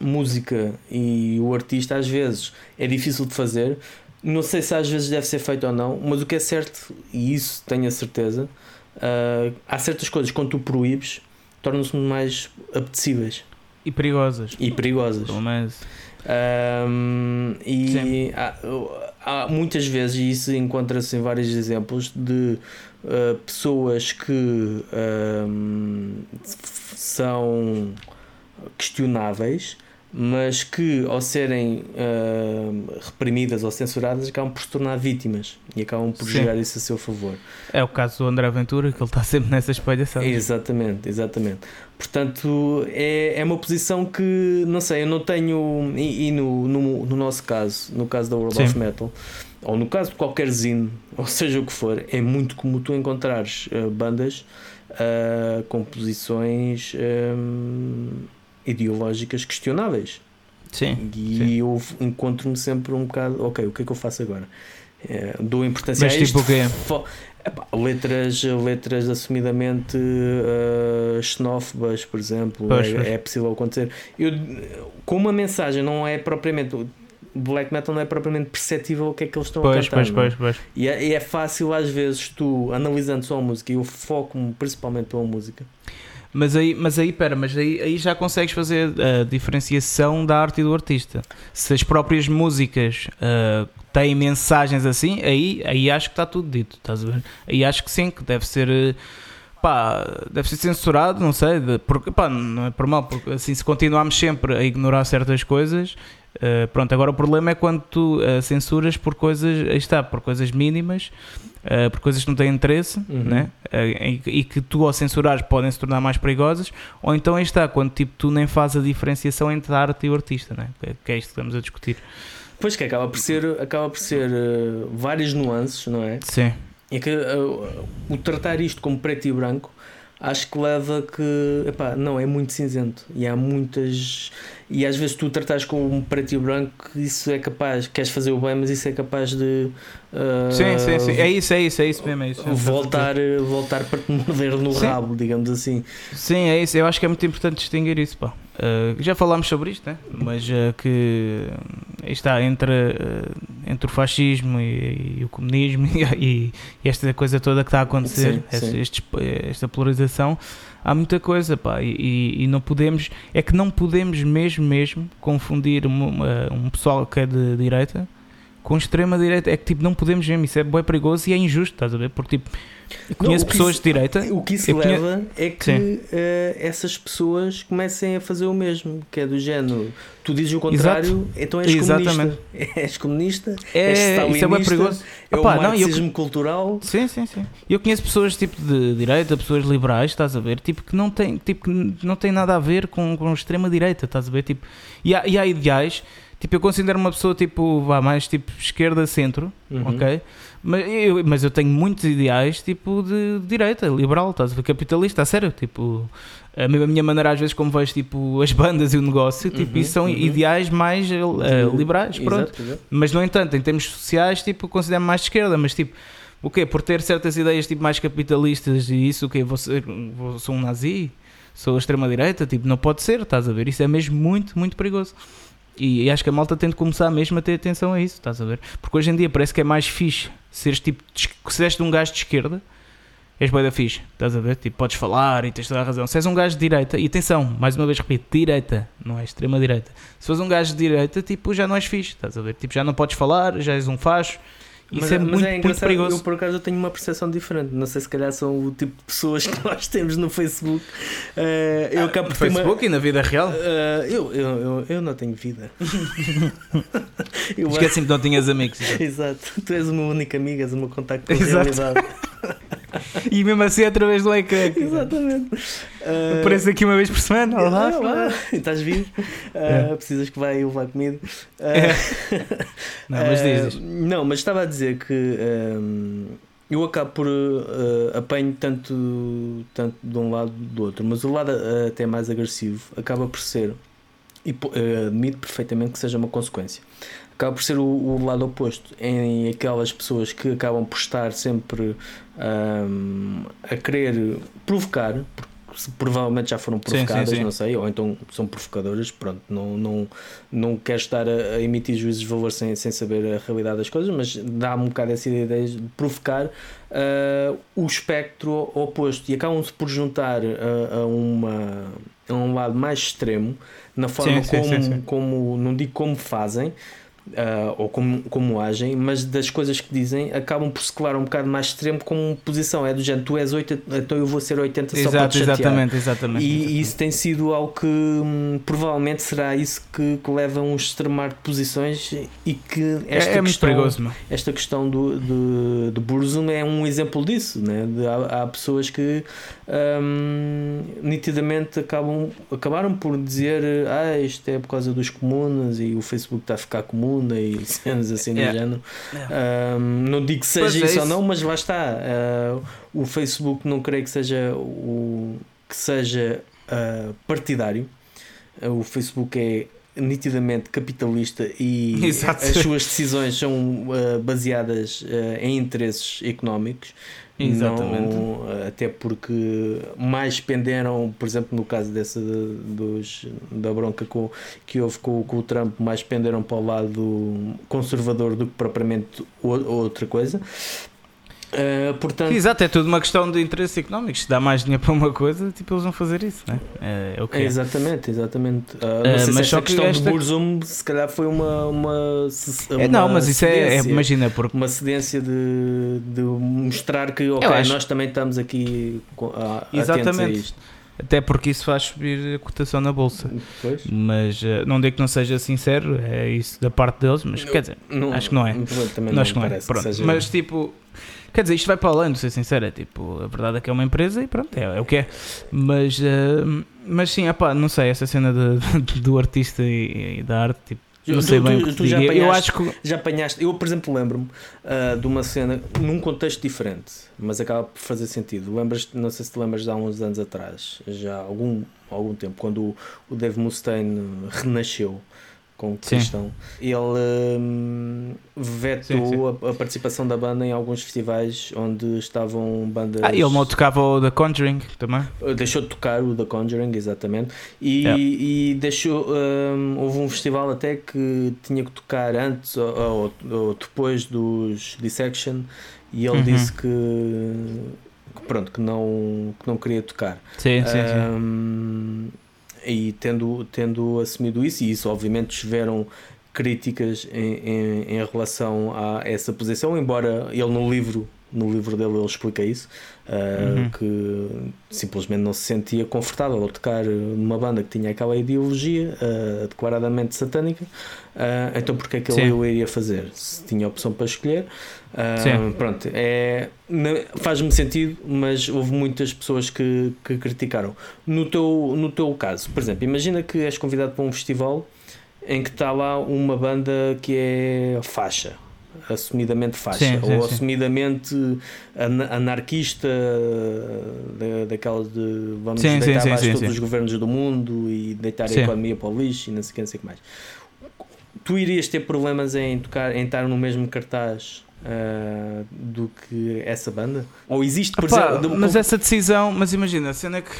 música e o artista às vezes é difícil de fazer não sei se às vezes deve ser feito ou não mas o que é certo e isso tenho a certeza uh, há certas coisas quando tu proíbes tornam-se mais apetecíveis. E perigosas. E perigosas. Pelo menos. Um, e há, há, muitas vezes, e isso encontra-se em vários exemplos, de uh, pessoas que um, são questionáveis mas que ao serem uh, reprimidas ou censuradas acabam por se tornar vítimas e acabam por Sim. jogar isso a seu favor. É o caso do André Aventura, que ele está sempre nessa espalhação. Exatamente, exatamente. Portanto, é, é uma posição que, não sei, eu não tenho, e, e no, no, no, nosso caso, no caso da World Sim. of Metal, ou no caso de qualquer zine, ou seja o que for, é muito comum tu encontrares uh, bandas uh, com posições. Um, ideológicas questionáveis. Sim. E sim. eu encontro-me sempre um bocado, ok, o que é que eu faço agora? É, dou importância Mas a isto. Tipo o quê? Epá, letras, letras assumidamente uh, xenófobas, por exemplo, pois, é, pois. é, possível acontecer. Eu, com uma mensagem, não é propriamente. Black metal não é propriamente perceptível o que é que eles estão pois, a cantar. Pois, pois, pois. E é, e é fácil, às vezes, tu analisando só a música, e eu foco-me principalmente pela música mas aí, mas aí, pera, mas aí, aí já consegues fazer a diferenciação da arte e do artista. Se as próprias músicas uh, têm mensagens assim, aí, aí acho que está tudo dito, estás a ver? Aí acho que sim, que deve ser. Pá, deve ser censurado, não sei, porque, pá, não é por mal, porque assim, se continuarmos sempre a ignorar certas coisas, Uh, pronto, agora o problema é quando tu uh, censuras por coisas, aí está, por coisas mínimas, uh, por coisas que não têm interesse, uhum. né? E, e, que tu ao censurares podem se tornar mais perigosas, ou então aí está, quando tipo, tu nem fazes a diferenciação entre a arte e o artista, né? que, que é isto que estamos a discutir. Pois que acaba por ser, acaba por ser várias nuances, não é? Sim. E que o tratar isto como preto e branco acho que leva que epá, não é muito cinzento e há muitas e às vezes tu tratas com um preto e branco isso é capaz queres fazer o bem mas isso é capaz de uh, sim sim sim. É isso é isso é isso mesmo é isso. voltar voltar para te morder no sim. rabo digamos assim. Sim é isso. Eu acho que é muito importante distinguir isso pá. Uh, já falámos sobre isto, né? mas uh, que está entre, uh, entre o fascismo e, e o comunismo e, e, esta coisa toda que está a acontecer, sim, esta, sim. Este, esta polarização, há muita coisa, pá, e, e, não podemos, é que não podemos mesmo, mesmo confundir um, um pessoal que é de direita com extrema direita, é que tipo, não podemos mesmo, isso é bem perigoso e é injusto, estás a ver? Porque tipo eu conheço não, pessoas isso, de direita. O que isso leva é que uh, essas pessoas comecem a fazer o mesmo, que é do género. Tu dizes o contrário, Exato. então és Exatamente. comunista. És comunista, é, és isso é bem perigoso. É Opa, o marxismo não, eu, cultural. Sim, sim, sim. Eu conheço pessoas tipo de direita, pessoas liberais, estás a ver, tipo que não tem, tipo, que não tem nada a ver com, com extrema direita, estás a ver, tipo, e há, e há ideais Tipo, eu considero uma pessoa tipo, vá, mais tipo esquerda-centro, uhum. ok? Mas eu, mas eu tenho muitos ideais tipo de, de direita, liberal, estás a ver? Capitalista, a sério, tipo, a minha maneira às vezes como vejo tipo as bandas e o negócio, tipo, uhum, isso são uhum. ideais mais uh, liberais, pronto. Exato, exato. Mas no entanto, em termos sociais, tipo, considero mais de esquerda, mas tipo, o quê? Por ter certas ideias tipo mais capitalistas e isso, o quê? Vou, sou um nazi? Sou extrema-direita? Tipo, não pode ser, estás a ver? Isso é mesmo muito, muito perigoso. E, acho que a malta tem de começar mesmo a ter atenção a isso, estás a ver? Porque hoje em dia parece que é mais fixe seres tipo, se és de um gajo de esquerda, és bem da fixe, estás a ver? Tipo, podes falar e tens toda a razão. Se és um gajo de direita, e atenção, mais uma vez repito, direita, não é extrema direita. Se fores um gajo de direita, tipo, já não és fixe, estás a ver? Tipo, já não podes falar, já és um facho isso mas, é, mas muito, é muito perigoso. Eu, por acaso, eu tenho uma percepção diferente. Não sei se calhar são o tipo de pessoas que nós temos no Facebook. Uh, eu ah, no Facebook uma... e na vida real? Uh, eu, eu, eu, eu, não tenho vida. Esqueci-me que não tinhas amigos. Exato. Tu és uma única amiga, és o meu contacto com a realidade. e mesmo assim através do ecrã. Exatamente. Uh, Aparece aqui uma vez por semana. Olá, olá. Estás vivo? Uh, é. Precisas que vá eu levar comida. Uh, é. Não, mas dizes. não, mas estava a dizer que um, eu acabo por apanho tanto, tanto de um lado do outro, mas o lado até mais agressivo acaba por ser, e admito perfeitamente que seja uma consequência acaba por ser o, o lado oposto. Em aquelas pessoas que acabam por estar sempre um, a querer provocar, porque provavelmente já foram provocadas, sim, sim, sim. não sei, ou então são provocadoras, pronto, não, não, não quero estar a, a, emitir juízes de valor sem, sem saber a realidade das coisas, mas dá-me um bocado essa ideia de provocar uh, o espectro oposto e acabam-se por juntar a, a, uma, a um lado mais extremo na forma como, como, não digo como fazem, uh, ou como, como agem, mas das coisas que dizem acabam por se colar um bocado mais extremo como posição. É do género, tu és 8, então eu vou ser 80 Exato, só para te Exatamente, exatamente. E, exatamente. isso tem sido algo que hum, provavelmente será isso que, que leva a um extremar de posições e que esta é, é questão, perigoso, esta questão do, de, de Burzum é um exemplo disso. Né? De, há, há, pessoas que hum, nitidamente acabam, acabaram por dizer ah, isto é por causa dos comunas e o Facebook está a ficar comum e cenas assim do yeah. género. Yeah. Um, não digo que seja isso, é isso, ou não, mas lá está. Uh, o Facebook não creio que seja o que seja uh, partidário. Uh, o Facebook é nitidamente capitalista e Exato. as suas decisões são baseadas em interesses económicos Exatamente. Não, até porque mais penderam, por exemplo, no caso dessa dos, da bronca com, que houve com, com o Trump, mais penderam para o lado conservador do que propriamente outra coisa. Uh, portanto... Exato, é tudo uma questão de interesses económicos. Se dá mais dinheiro para uma coisa, tipo, eles vão fazer isso, né? é, é o que é. Exatamente, exatamente. Uh, não uh, mas se esta questão esta... de Burzum se calhar foi uma. uma, uma é, não, mas isso é, é, imagina, porque... uma cedência de, de mostrar que, ok, acho... nós também estamos aqui a, Exatamente. a isto. Até porque isso faz subir a cotação na bolsa. Pois. Mas uh, não digo que não seja sincero, é isso da parte deles, mas quer dizer, não, acho que não é. Também não, acho que não é. Pronto. Mas tipo, Quer dizer, isto vai para além, de ser sincero. É tipo, a verdade é que é uma empresa e pronto, é, é o que é. Mas, uh, mas sim, não sei, essa cena de, de, do artista e, e, da arte, tipo, não sei tu, bem tu, o que tu já apanhaste, eu acho que já apanhaste. Eu, por exemplo, lembro-me uh, de uma cena num contexto diferente, mas acaba por fazer sentido. Lembras, não sei se te lembras de há uns anos atrás, já há algum, algum tempo, quando o, o Dave Mustaine renasceu com Cristão. Ele hum, vetou sim, sim. A, a, participação da banda em alguns festivais onde estavam bandas. Ah, ele não tocava o The Conjuring também? Uh, deixou de tocar o The Conjuring, exatamente. E, yeah. e deixou. Um, houve um festival até que tinha que tocar antes ou, ou, ou depois dos Dissection e ele uhum. disse que. Pronto, que não, que não queria tocar. Sim, sim, um, sim e tendo, tendo assumido isso, e isso obviamente tiveram críticas em, em, em, relação a essa posição, embora ele no livro no livro dele ele explica isso uh, uhum. que simplesmente não se sentia confortável a tocar numa banda que tinha aquela ideologia uh, declaradamente satânica uh, então porque é que ele o iria fazer se tinha opção para escolher pronto, é, faz-me sentido, mas houve muitas pessoas que, que criticaram. No teu, no teu caso, por exemplo, imagina que és convidado para um festival em que está lá uma banda que é faixa, assumidamente faixa, sim, sim, ou sim. assumidamente anarquista, daquelas de vamos deitar abaixo todos os governos do mundo e deitar a economia para o lixo e não sei o que, não sei o que mais. Tu irias ter problemas em, tocar, em estar no mesmo cartaz Uh, do que essa banda? Ou existe, por Epá, exemplo. Mas essa decisão, mas imagina, a cena é que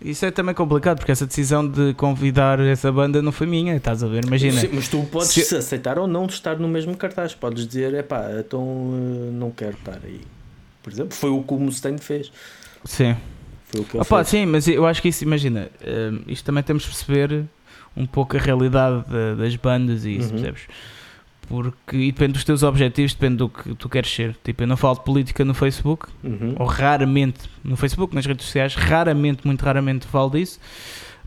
isso é também complicado, porque essa decisão de convidar essa banda não foi minha, estás a ver? Imagina. Sim, mas tu podes se... aceitar ou não estar no mesmo cartaz, podes dizer, é pá, então uh, não quero estar aí. Por exemplo, foi o que o Mustaine fez. Sim. Foi o que ele Opa, fez. Sim, mas eu acho que isso, imagina, uh, isto também temos de perceber um pouco a realidade de, das bandas e isso, uhum. percebes? Porque e depende dos teus objetivos, depende do que tu queres ser. Tipo, eu não falo de política no Facebook, uhum. ou raramente no Facebook, nas redes sociais, raramente, muito raramente falo disso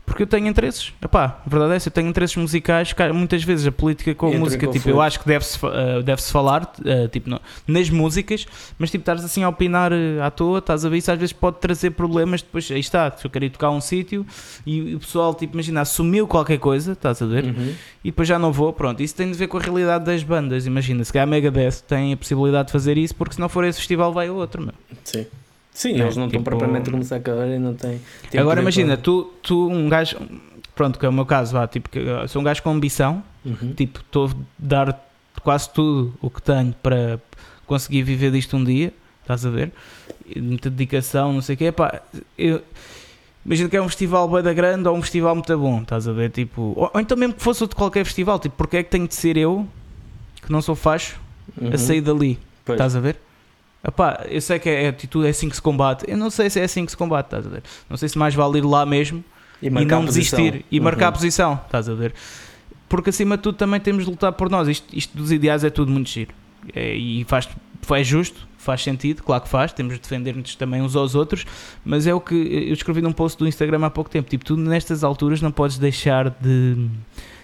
porque eu tenho interesses. Epá, a verdade é essa, eu tenho interesses musicais. Muitas vezes a política com a música, tipo, eu acho que deve-se uh, deve -se falar, uh, tipo, no, nas músicas, mas tipo, estás assim a opinar uh, à toa, estás a ver isso, às vezes pode trazer problemas. Depois, aí está, se eu quero ir tocar um sítio e o pessoal, tipo, imagina, assumiu qualquer coisa, estás a ver, uhum. e depois já não vou. Pronto, isso tem de ver com a realidade das bandas. Imagina, se calhar a Megadeth tem a possibilidade de fazer isso, porque se não for esse festival, vai outro, meu. Sim. Sim, eles não tipo, estão propriamente a começar a carreira e não têm. Agora imagina, tu, tu, um gajo, pronto, que é o meu caso, vá, tipo, sou um gajo com ambição, uhum. tipo, estou a dar quase tudo o que tenho para conseguir viver disto um dia, estás a ver? Muita dedicação, não sei o quê. Epá, eu, imagina que é um festival bué da grande ou um festival muito bom, estás a ver? Tipo, ou, ou então mesmo que fosse outro qualquer festival, tipo, porque é que tenho de ser eu, que não sou facho, Uhum. a sair dali? Pois. Estás a ver? Epá, eu sei que é, é atitude, é assim que se combate. Eu não sei se é assim que se combate, estás a ver? Não sei se mais vale ir lá mesmo e, marcar não a desistir e marcar a Uhum. posição, estás a ver? Porque acima de tudo também temos de lutar por nós. Isto, isto dos ideais é tudo muito giro. É, e faz, faz justo, faz sentido, claro que faz. Temos de defender-nos também uns aos outros. Mas é o que eu escrevi num post do Instagram há pouco tempo. Tipo, tu nestas alturas não podes deixar de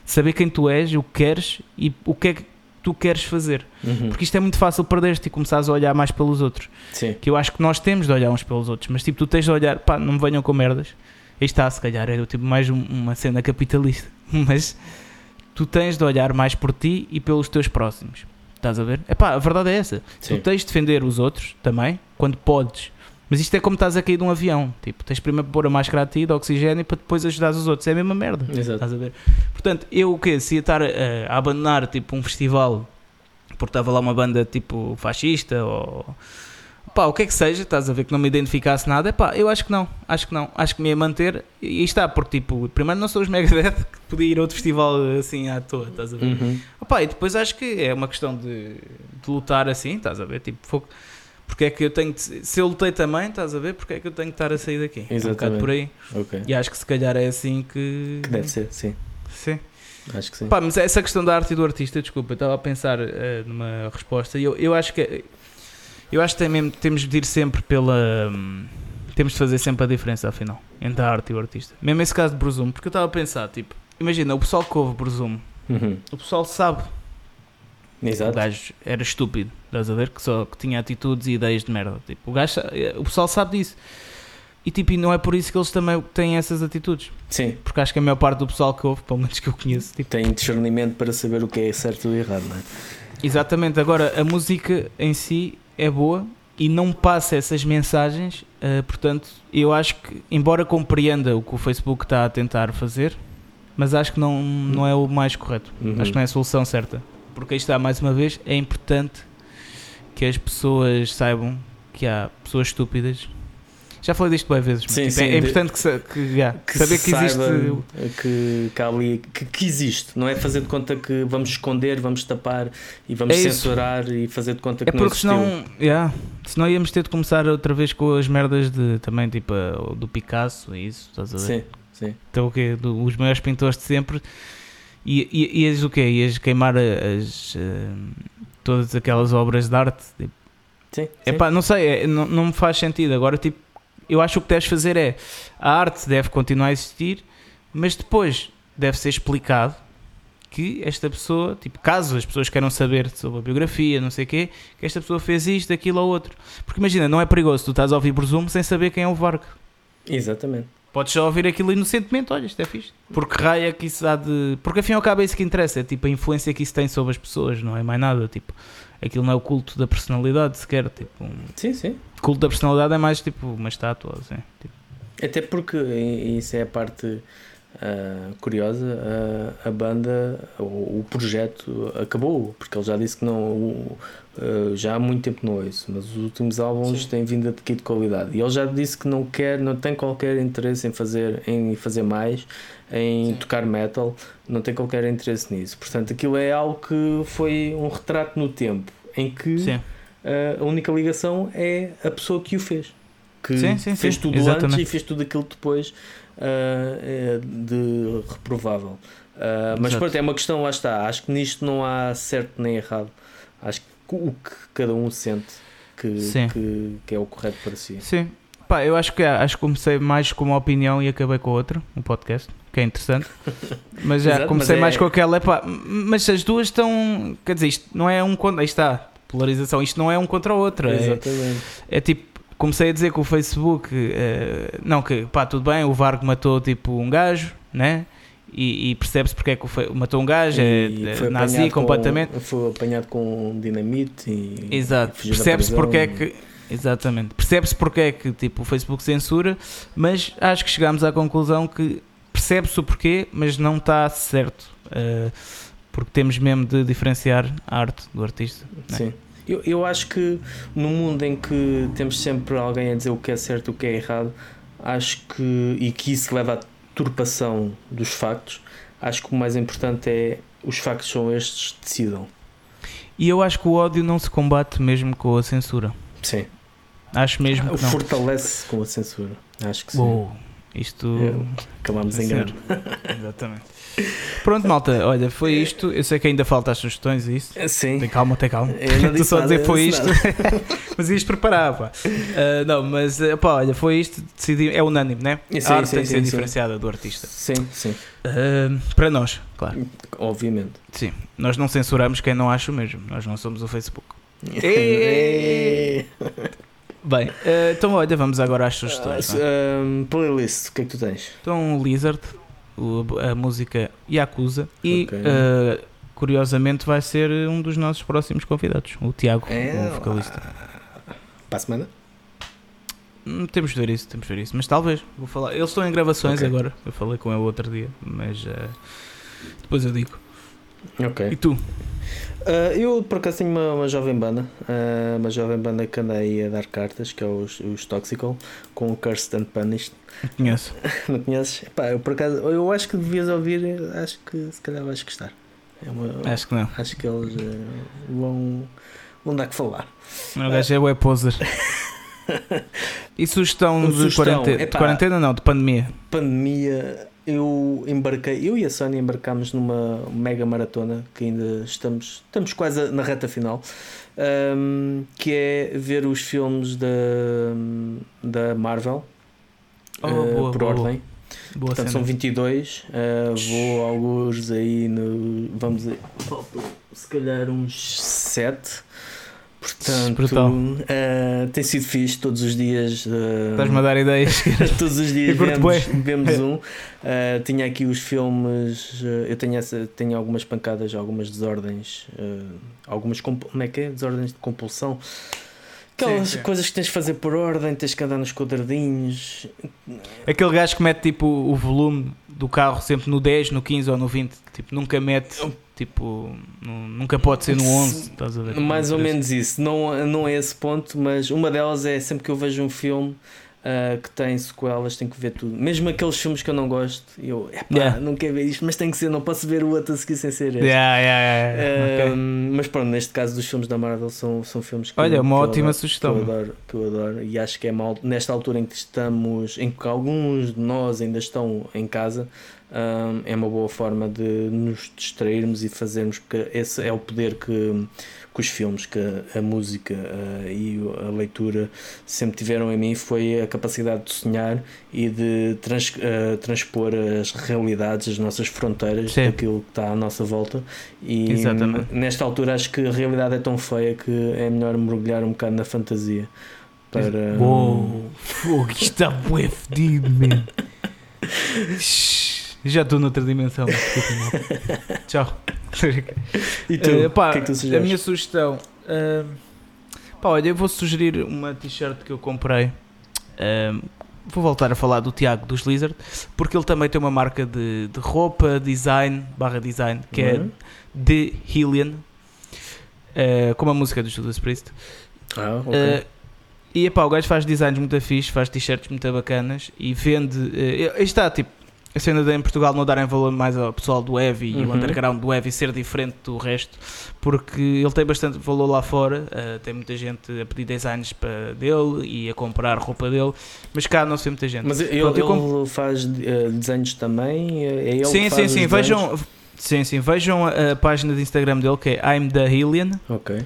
saber quem tu és, o que queres e o que é que tu queres fazer. Uhum. Porque isto é muito fácil perder-te e começares a olhar mais pelos outros. Sim. Que eu acho que nós temos de olhar uns pelos outros, mas tipo, tu tens de olhar, pá, não me venham com merdas. Aí está, se calhar é tipo mais um- uma cena capitalista, mas tu tens de olhar mais por ti e pelos teus próximos. Estás a ver? É pá, a verdade é essa. Sim. Tu tens de defender os outros também, quando podes. Mas isto é como estás a cair de um avião. Tipo, tens primeiro pôr a máscara a ti, de oxigênio, para depois ajudar os outros. É a mesma merda. Exato. Estás a ver? Portanto, eu o quê? Se ia estar eh, a abandonar tipo um festival porque estava lá uma banda tipo fascista ou pá, o que é que seja, estás a ver que não me identificasse nada, pá, eu acho que não, acho que não, acho que me ia manter e está, porque tipo, primeiro não sou os Megadeth que podia ir a outro festival assim à toa, estás a ver? Uhum. Opá, e depois acho que é uma questão de, de lutar assim, estás a ver? Tipo, fogo. Porque é que eu tenho de, se eu lutei também, estás a ver? Porque é que eu tenho de estar a sair daqui? É um bocado Exatamente. por aí. Ok. E acho que se calhar é assim que. Que deve ser, sim. Sim. Acho que sim. Pá, mas essa questão da arte e do artista, desculpa, eu estava a pensar eh, numa resposta e eu, eu acho que eu acho que tem mesmo- temos de ir sempre pela hum, temos de fazer sempre a diferença afinal entre a arte e o artista. Mesmo esse caso de Brusume, porque eu estava a pensar, tipo, imagina, o pessoal que ouve Brusume, Uhum. o pessoal sabe que o Exato. gajo era estúpido, estás a ver? Que só que tinha atitudes e ideias de merda. Tipo, o, gajo, sa- o pessoal sabe disso. E tipo, e não é por isso que eles também têm essas atitudes. Sim. Porque acho que a maior parte do pessoal que ouve, pelo menos que eu conheço, tipo, Tem discernimento para saber o que é certo e errado, não é? Exatamente, agora a música em si é boa e não passa essas mensagens, eh, portanto, eu acho que, embora compreenda o que o Facebook está a tentar fazer, mas acho que não, não é o mais correto, Uhum. acho que não é a solução certa, porque aí está, mais uma vez, é importante que as pessoas saibam que há pessoas estúpidas. Já falei disto várias vezes, mas Sim, tipo, sim, é, é importante que, que, Que saber que existe. que, que, ali, que, que existe, não é fazer de conta que vamos esconder, vamos tapar e vamos É isso. censurar e fazer de conta que É não porque existiu. senão, yeah, senão íamos ter de começar outra vez com as merdas de também tipo do Picasso e isso, estás a ver? Sim, sim. Então o quê? Do- os maiores pintores de sempre e, e, ias o quê? Ias queimar a- as eh, todas aquelas obras de arte? Tipo, Sim, epá, não sei, é- não, não me faz sentido. Agora, tipo, eu acho que o que deves fazer é a arte deve continuar a existir, mas depois deve ser explicado que esta pessoa, tipo, caso as pessoas queiram saber sobre a biografia, não sei o quê, que esta pessoa fez isto, aquilo ou outro. Porque imagina, não é perigoso tu estás a ouvir Presumo sem saber quem é o Varg. Exatamente. Podes só ouvir aquilo inocentemente, olha, isto é fixe. Porque raia que isso há de. Porque afinal acaba isso que interessa, é tipo a influência que isso tem sobre as pessoas, não é mais nada. Tipo, aquilo não é o culto da personalidade sequer. Tipo, um Sim, sim. culto da personalidade é mais tipo uma estátua, assim. Tipo, Até porque isso é a parte ah, curiosa, ah, a banda, o, o projeto acabou, porque ele já disse que não, o- ah, já há muito tempo não ouço, mas os últimos álbuns Sim. têm vindo a adquirir qualidade. E ele já disse que não quer, não tem qualquer interesse em fazer, em fazer mais, em tocar metal, não tem qualquer interesse nisso. Portanto, aquilo é algo que foi um retrato no tempo, em que sim. a única ligação é a pessoa que o fez. Que Sim, sim, fez sim, tudo exatamente. antes e fez tudo aquilo depois é de reprovável. Ah, mas Exato. pronto, é uma questão, lá está. Acho que nisto não há certo nem errado. Acho que o que cada um sente que, que, que é o correto para si. Sim. Pá, eu acho que acho que comecei mais com uma opinião e acabei com outra, um podcast, que é interessante. Mas já Exato, comecei mas é- mais com aquela, epá, mas as duas estão. Quer dizer, isto não é um contra. Aí está, polarização, isto não é um contra o outro. É, Exatamente. é tipo, comecei a dizer que o Facebook, eh, não, que pá, tudo bem, o Vargo matou tipo um gajo, né? E, e percebe-se porque é que fe- matou um gajo, é, E é foi nazi apanhado com- completamente. foi apanhado com dinamite e Exato, percebe-se porque é que. Exatamente, percebe-se porque é que tipo, o Facebook censura, mas acho que chegámos à conclusão que percebe-se o porquê, mas não está certo. Uh, porque temos mesmo de diferenciar a arte do artista. não é? Eu, eu acho que no mundo em que temos sempre alguém a dizer o que é certo e o que é errado, acho que, e que isso leva à turpação dos factos, acho que o mais importante é os factos são estes, decidam. E eu acho que o ódio não se combate mesmo com a censura. Sim. Acho mesmo que não. Fortalece com a censura. Acho que sim. Uou, isto. Eu- Acabámos em Sim. grande. Exatamente. Pronto, malta, olha, foi isto. Eu sei que ainda falta as sugestões e isso. Sim. Tem calma, tem calma. Disse só nada, dizer foi isto. mas ias preparar, pá. Ah, não, mas pá, olha, foi isto. Decidi, é unânime, né? Sim, a arte sim, tem que ser diferenciada do artista. Sim, sim. Ah, para nós, claro. Obviamente. Sim. Nós não censuramos quem não acha o mesmo. Nós não somos o Facebook. Bem, ah, então olha, vamos agora às sugestões. é? Um, playlist, o que é que tu tens? Então, Lizard, a música Yakuza, e uh, curiosamente vai ser um dos nossos próximos convidados, o Tiago, É, o vocalista. Para a semana? Hum, Temos de ver isso, temos de ver isso, mas talvez, vou falar. Eles estão em gravações Ok. agora, eu falei com ele outro dia, mas uh, depois eu digo. Ok. E tu? Uh, eu por acaso tenho uma, uma jovem banda, uh, uma jovem banda que anda aí a dar cartas, que é os, os Toxical, com o Cursed and Punished. Não conheço. Não conheces? Epá, eu por acaso, eu acho que devias ouvir, acho que se calhar vais gostar. É uma, Acho que não. acho que eles uh, vão, vão dar que falar. O gajo é o poser. E sugestão de Sugestão, quarentena? De epá. quarentena não, de pandemia. Pandemia, eu embarquei, eu e a Sónia embarcámos numa mega maratona que ainda estamos, estamos quase na reta final, um, que é ver os filmes da, da Marvel. Oh, uh, boa, por boa, ordem, Boa portanto cena. são 22. uh, vou alguns aí no. Vamos dizer, faltam se calhar uns 7. Portanto, uh, tem sido fixe todos os dias. uh, Estás-me a dar ideias. Todos os dias vemos, vemos um. Uh, tinha aqui os filmes. uh, eu tenho, essa, tenho algumas pancadas, algumas desordens. uh, algumas. Como é que é? Desordens de compulsão. Aquelas Sim, sim. coisas que tens de fazer por ordem, tens que andar nos quadradinhos. Aquele gajo que mete tipo o volume do carro sempre no 10, no 15 ou no 20, tipo, nunca mete, tipo, nu- nunca pode ser no 11, estás a ver? Mais ou menos isso. Não, não é esse ponto, mas uma delas é sempre que eu vejo um filme. uh, que tem sequelas, tenho que ver tudo. Mesmo aqueles filmes que eu não gosto, eu epá, Yeah. não quero ver isto, mas tem que ser, não posso ver o outro a seguir sem ser este. Yeah, yeah, yeah. Um, Mas pronto, neste caso dos filmes da Marvel são, são filmes que Olha, eu, uma que eu ótima adoro, sugestão. Que eu, adoro, que eu adoro e acho que é mal nesta altura em que estamos, em que alguns de nós ainda estão em casa, um, é uma boa forma de nos distrairmos e fazermos, porque esse é o poder que, que os filmes, que a, música uh, e a leitura sempre tiveram em mim foi a capacidade de sonhar e de trans, uh, transpor as realidades, as nossas fronteiras Sim. daquilo que está à nossa volta e Exatamente. nesta altura acho que a realidade é tão feia que é melhor mergulhar um bocado na fantasia para Uou, fogo, isto está bué fedido, man. Já estou noutra dimensão. Tchau. e tu, Eh, pá, que é que tu a minha sugestão. ah, pá, olha, eu vou sugerir uma t-shirt que eu comprei. Ah, vou voltar a falar do Tiago dos Lizard, porque ele também tem uma marca de, de roupa, design, barra design, que é Uhum. The Hillian, ah, como a música do Judas Priest. ah, ok. Uh, e epá, o gajo faz designs muito fixe, faz t-shirts muito bacanas e vende. Uh, está, tipo, a cena de em Portugal não darem valor mais ao pessoal do Heavy e o Uhum. underground do Heavy ser diferente do resto, porque ele tem bastante valor lá fora. uh, tem muita gente a pedir designs para dele e a comprar roupa dele, mas cá não se vê muita gente. mas ele, Pronto, ele faz eh, desenhos também é ele sim, sim, sim, vejam. Sim, sim, vejam a, a página de Instagram dele que é I'm the Hillian, ok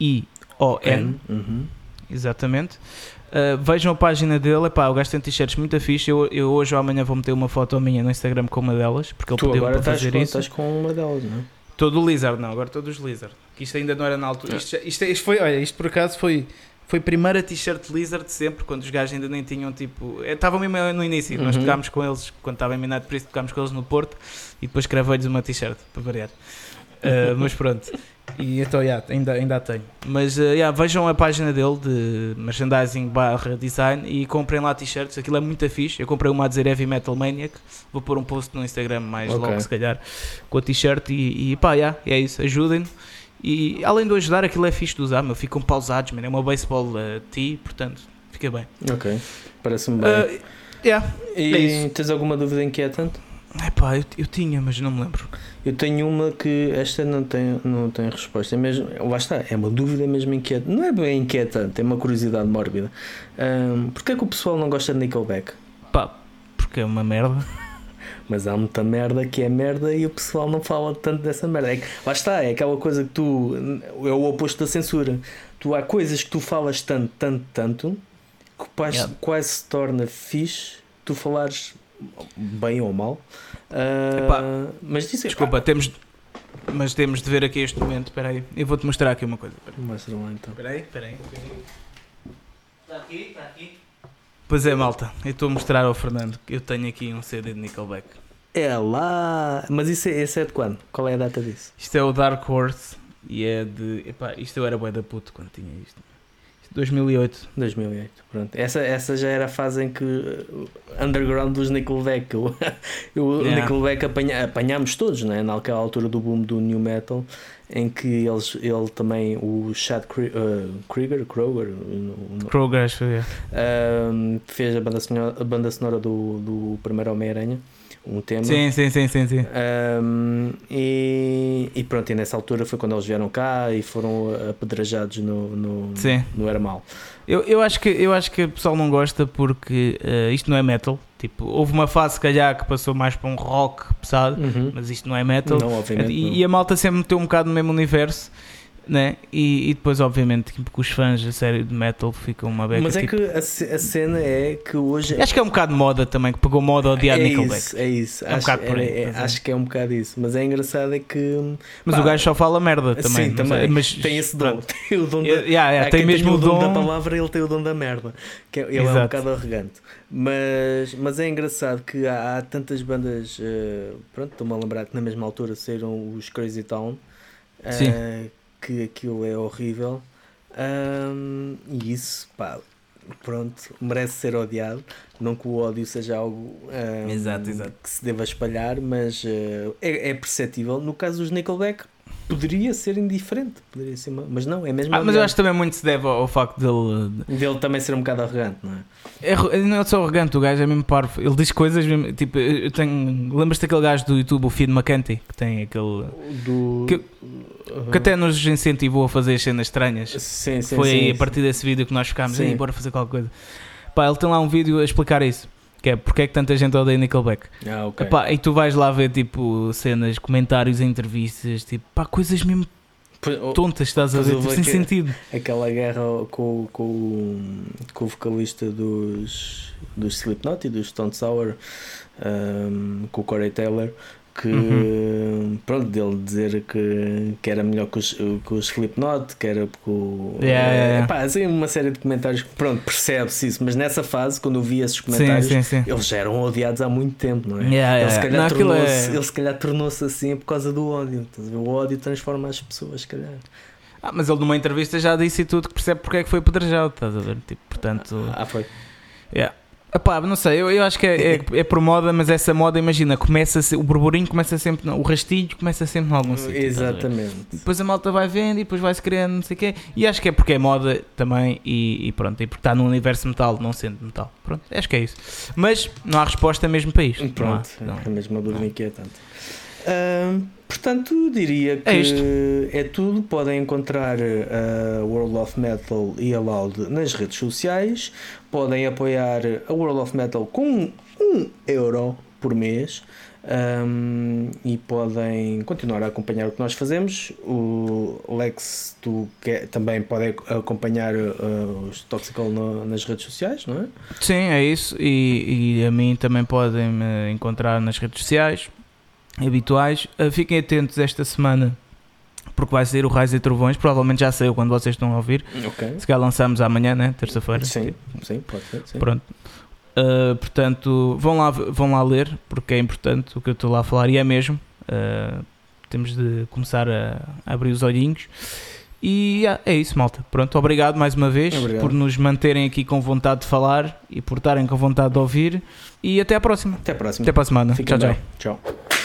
H-E-L-L-I-O-N. Uhum. Exatamente. Uh, vejam a página dele, epá, o gajo tem t-shirts muito fixe. Eu, eu hoje ou amanhã vou meter uma foto minha no Instagram com uma delas, porque ele tu pediu agora para estás fazer com, isso. estás com uma delas não é? Todo o Lizard, não, agora todos os Lizard. Que isto ainda não era na altura. Isto, já- isto, é- isto foi, olha, isto por acaso foi, foi a primeira t-shirt Lizard de sempre, quando os gajos ainda nem tinham tipo. eh, Estavam mesmo no início, nós Uhum. tocámos com eles, quando estava em Minado por isso, tocámos com eles no Porto e depois cravei-lhes uma t-shirt, para variar. Uh, mas pronto. E então, yeah, ainda, ainda a tenho. Mas uh, yeah, vejam a página dele de merchandising barra design e comprem lá t-shirts. Aquilo é muito fixe. Eu comprei uma a dizer Heavy Metal Maniac. Vou pôr um post no Instagram mais Ok. logo, se calhar, com a t-shirt. E, e pá, yeah, é isso. Ajudem-no. E além de ajudar, aquilo é fixe de usar, meu. Ficam pausados, man. É uma baseball uh, tee, portanto, fica bem. Ok, parece-me bem. Uh, yeah. e é tens alguma dúvida inquietante? Epá, eu, eu tinha, mas não me lembro. Eu tenho uma que esta não tem, não tem resposta. É mesmo, lá está, é uma dúvida mesmo inquietante. Não é bem inquietante, é uma curiosidade mórbida. Um, Porquê é que o pessoal não gosta de Nickelback? Pá, porque é uma merda. Mas há muita merda que é merda e o pessoal não fala tanto dessa merda. É que- lá está, é aquela coisa que tu. É o oposto da censura. Tu há coisas que tu falas tanto, tanto, tanto que quase, Yeah. quase se torna fixe tu falares bem ou mal. Ah, Epá, mas disso Desculpa, temos. Mas temos de ver aqui este momento. Espera aí. Eu vou-te mostrar aqui uma coisa. Espera aí. Mostra lá então. Espera aí, espera aí. Está aqui, está aqui. Pois é, malta. Eu estou a mostrar ao Fernando que eu tenho aqui um CD de Nickelback. É lá! Mas isso é, esse é de quando? Qual é a data disso? Isto é o Dark Horse e é de. Epá, isto eu era bué da puto quando tinha isto. Isto é 2008. 2008. Pronto. Essa, essa já era a fase em que uh, underground dos Nickelback. O, o Yeah. Nickelback apanha, apanhámos todos, né? naquela altura do boom do New Metal, em que eles, ele também, o Chad Kri- uh, Krieger, Kroger, acho que é. fez a banda sonora, a banda sonora do, do primeiro Homem-Aranha, um tema. Sim, sim, sim, sim, sim. Um, e, e pronto, e nessa altura foi quando eles vieram cá e foram apedrejados no, no, Sim. no Hermal. Eu, eu, acho que, eu acho que o pessoal não gosta porque eh, isto não é metal. Tipo, houve uma fase, se calhar, que passou mais para um rock pesado, Uhum. mas isto não é metal. Não, obviamente. E, não. e a malta sempre meteu um bocado no mesmo universo, né? E, e depois, obviamente, tipo, os fãs a sério de metal ficam uma beca. Mas é tipo- que a, a cena é que hoje. Acho que é um bocado de moda também, que pegou moda ao dia de é Nickelback. isso, é isso. É um acho, bocado por aí, é- é- acho que é um bocado isso. Mas é engraçado é que. Mas Pá, o gajo só fala merda também. Sim, também. mas, tem esse dom. Tem o dom da. Yeah, yeah, há tem mesmo tenha o dom. da palavra, ele tem o dom da merda. Que é- ele é um Exato. bocado arrogante. Mas, mas é engraçado que há, há tantas bandas. eh, pronto, estou-me a lembrar que na mesma altura saíram os Crazy Town. Sim. Que aquilo é horrível. Ahm, e isso, pá, pronto, merece ser odiado. Não que o ódio seja algo ahm, Exato, exato. que se deva espalhar, mas eh, é, é perceptível. No caso dos Nickelback, poderia ser indiferente, poderia ser uma- mas não, é mesmo. Ah, mas eu acho que também muito se deve ao, ao facto dele. dele também ser um bocado arrogante, não é? É, não é só arrogante, o gajo é mesmo parvo. Ele diz coisas mesmo. Tipo, eu tenho. Lembras-te daquele gajo do YouTube, o Fid McCanty, que tem aquele. Do, Que- que até nos incentivou a fazer as cenas estranhas. Sim, sim, Foi sim, aí a partir desse vídeo que nós ficámos aí, bora fazer qualquer coisa. Pá, ele tem lá um vídeo a explicar isso. Que é porque é que tanta gente odeia Nickelback. Ah, ok. Epá, e tu vais lá ver tipo cenas, comentários, entrevistas, tipo, pá, coisas mesmo oh, tontas, estás a ver, tipo, sem sentido. aquela guerra com, com, com o vocalista dos, dos Slipknot e dos Stone Sour, um, com o Corey Taylor, que Uhum. pronto, dele dizer que, que era melhor que os, que os Slipknot, que era porque o. Yeah, yeah, yeah. Pá, assim, uma série de comentários que pronto, percebe-se isso, mas nessa fase, quando eu vi esses Sim, comentários, sim, sim. eles já eram odiados há muito tempo, não é? Yeah, Ele, se calhar Não, é- ele se calhar tornou-se assim por causa do ódio. ver? O ódio transforma as pessoas, se calhar. Ah, mas ele numa entrevista já disse tudo que percebe porque é que foi apedrejado, estás a ver? Tipo, portanto. Ah, foi. Yeah. Epá, não sei, eu, eu acho que é, é, é por moda, mas essa moda, imagina, começa o burburinho começa sempre, o rastilho começa sempre em algum sítio. a ver? Exatamente. Depois a malta vai vendo e depois vai-se criando, não sei o quê. E acho que é porque é moda também e, e pronto, e porque está no universo metal, não sendo metal. Pronto, acho que é isso. Mas não há resposta mesmo para isto. Pronto, Não há, não. é mesmo uma dúvida inquietante. Ahm, portanto, diria que É é tudo. Podem encontrar a World of Metal e a Loud nas redes sociais. Podem apoiar a World of Metal com um euro por mês. Ahm, e podem continuar a acompanhar o que nós fazemos. O Lex, tu que, também pode acompanhar uh, os Toxical no- nas redes sociais, não é? Sim, é isso. E, e a mim também podem me encontrar nas redes sociais habituais. Uh, fiquem atentos esta semana. Porque vai sair o Raios e Trovões, provavelmente já saiu quando vocês estão a ouvir. Ok. Se calhar lançamos amanhã, né? Terça-feira. Sim, sim, pode ser. Sim. Pronto. Uh, portanto, vão lá, vão lá ler, porque é importante o que eu estou lá a falar, e é mesmo. Uh, temos de começar a, a abrir os olhinhos. E ah, é isso, malta. Pronto, obrigado mais uma vez Obrigado. por nos manterem aqui com vontade de falar e por estarem com vontade de ouvir. E até à próxima. Até a próxima. Até para a semana. Fiquem tchau, bem. tchau. tchau.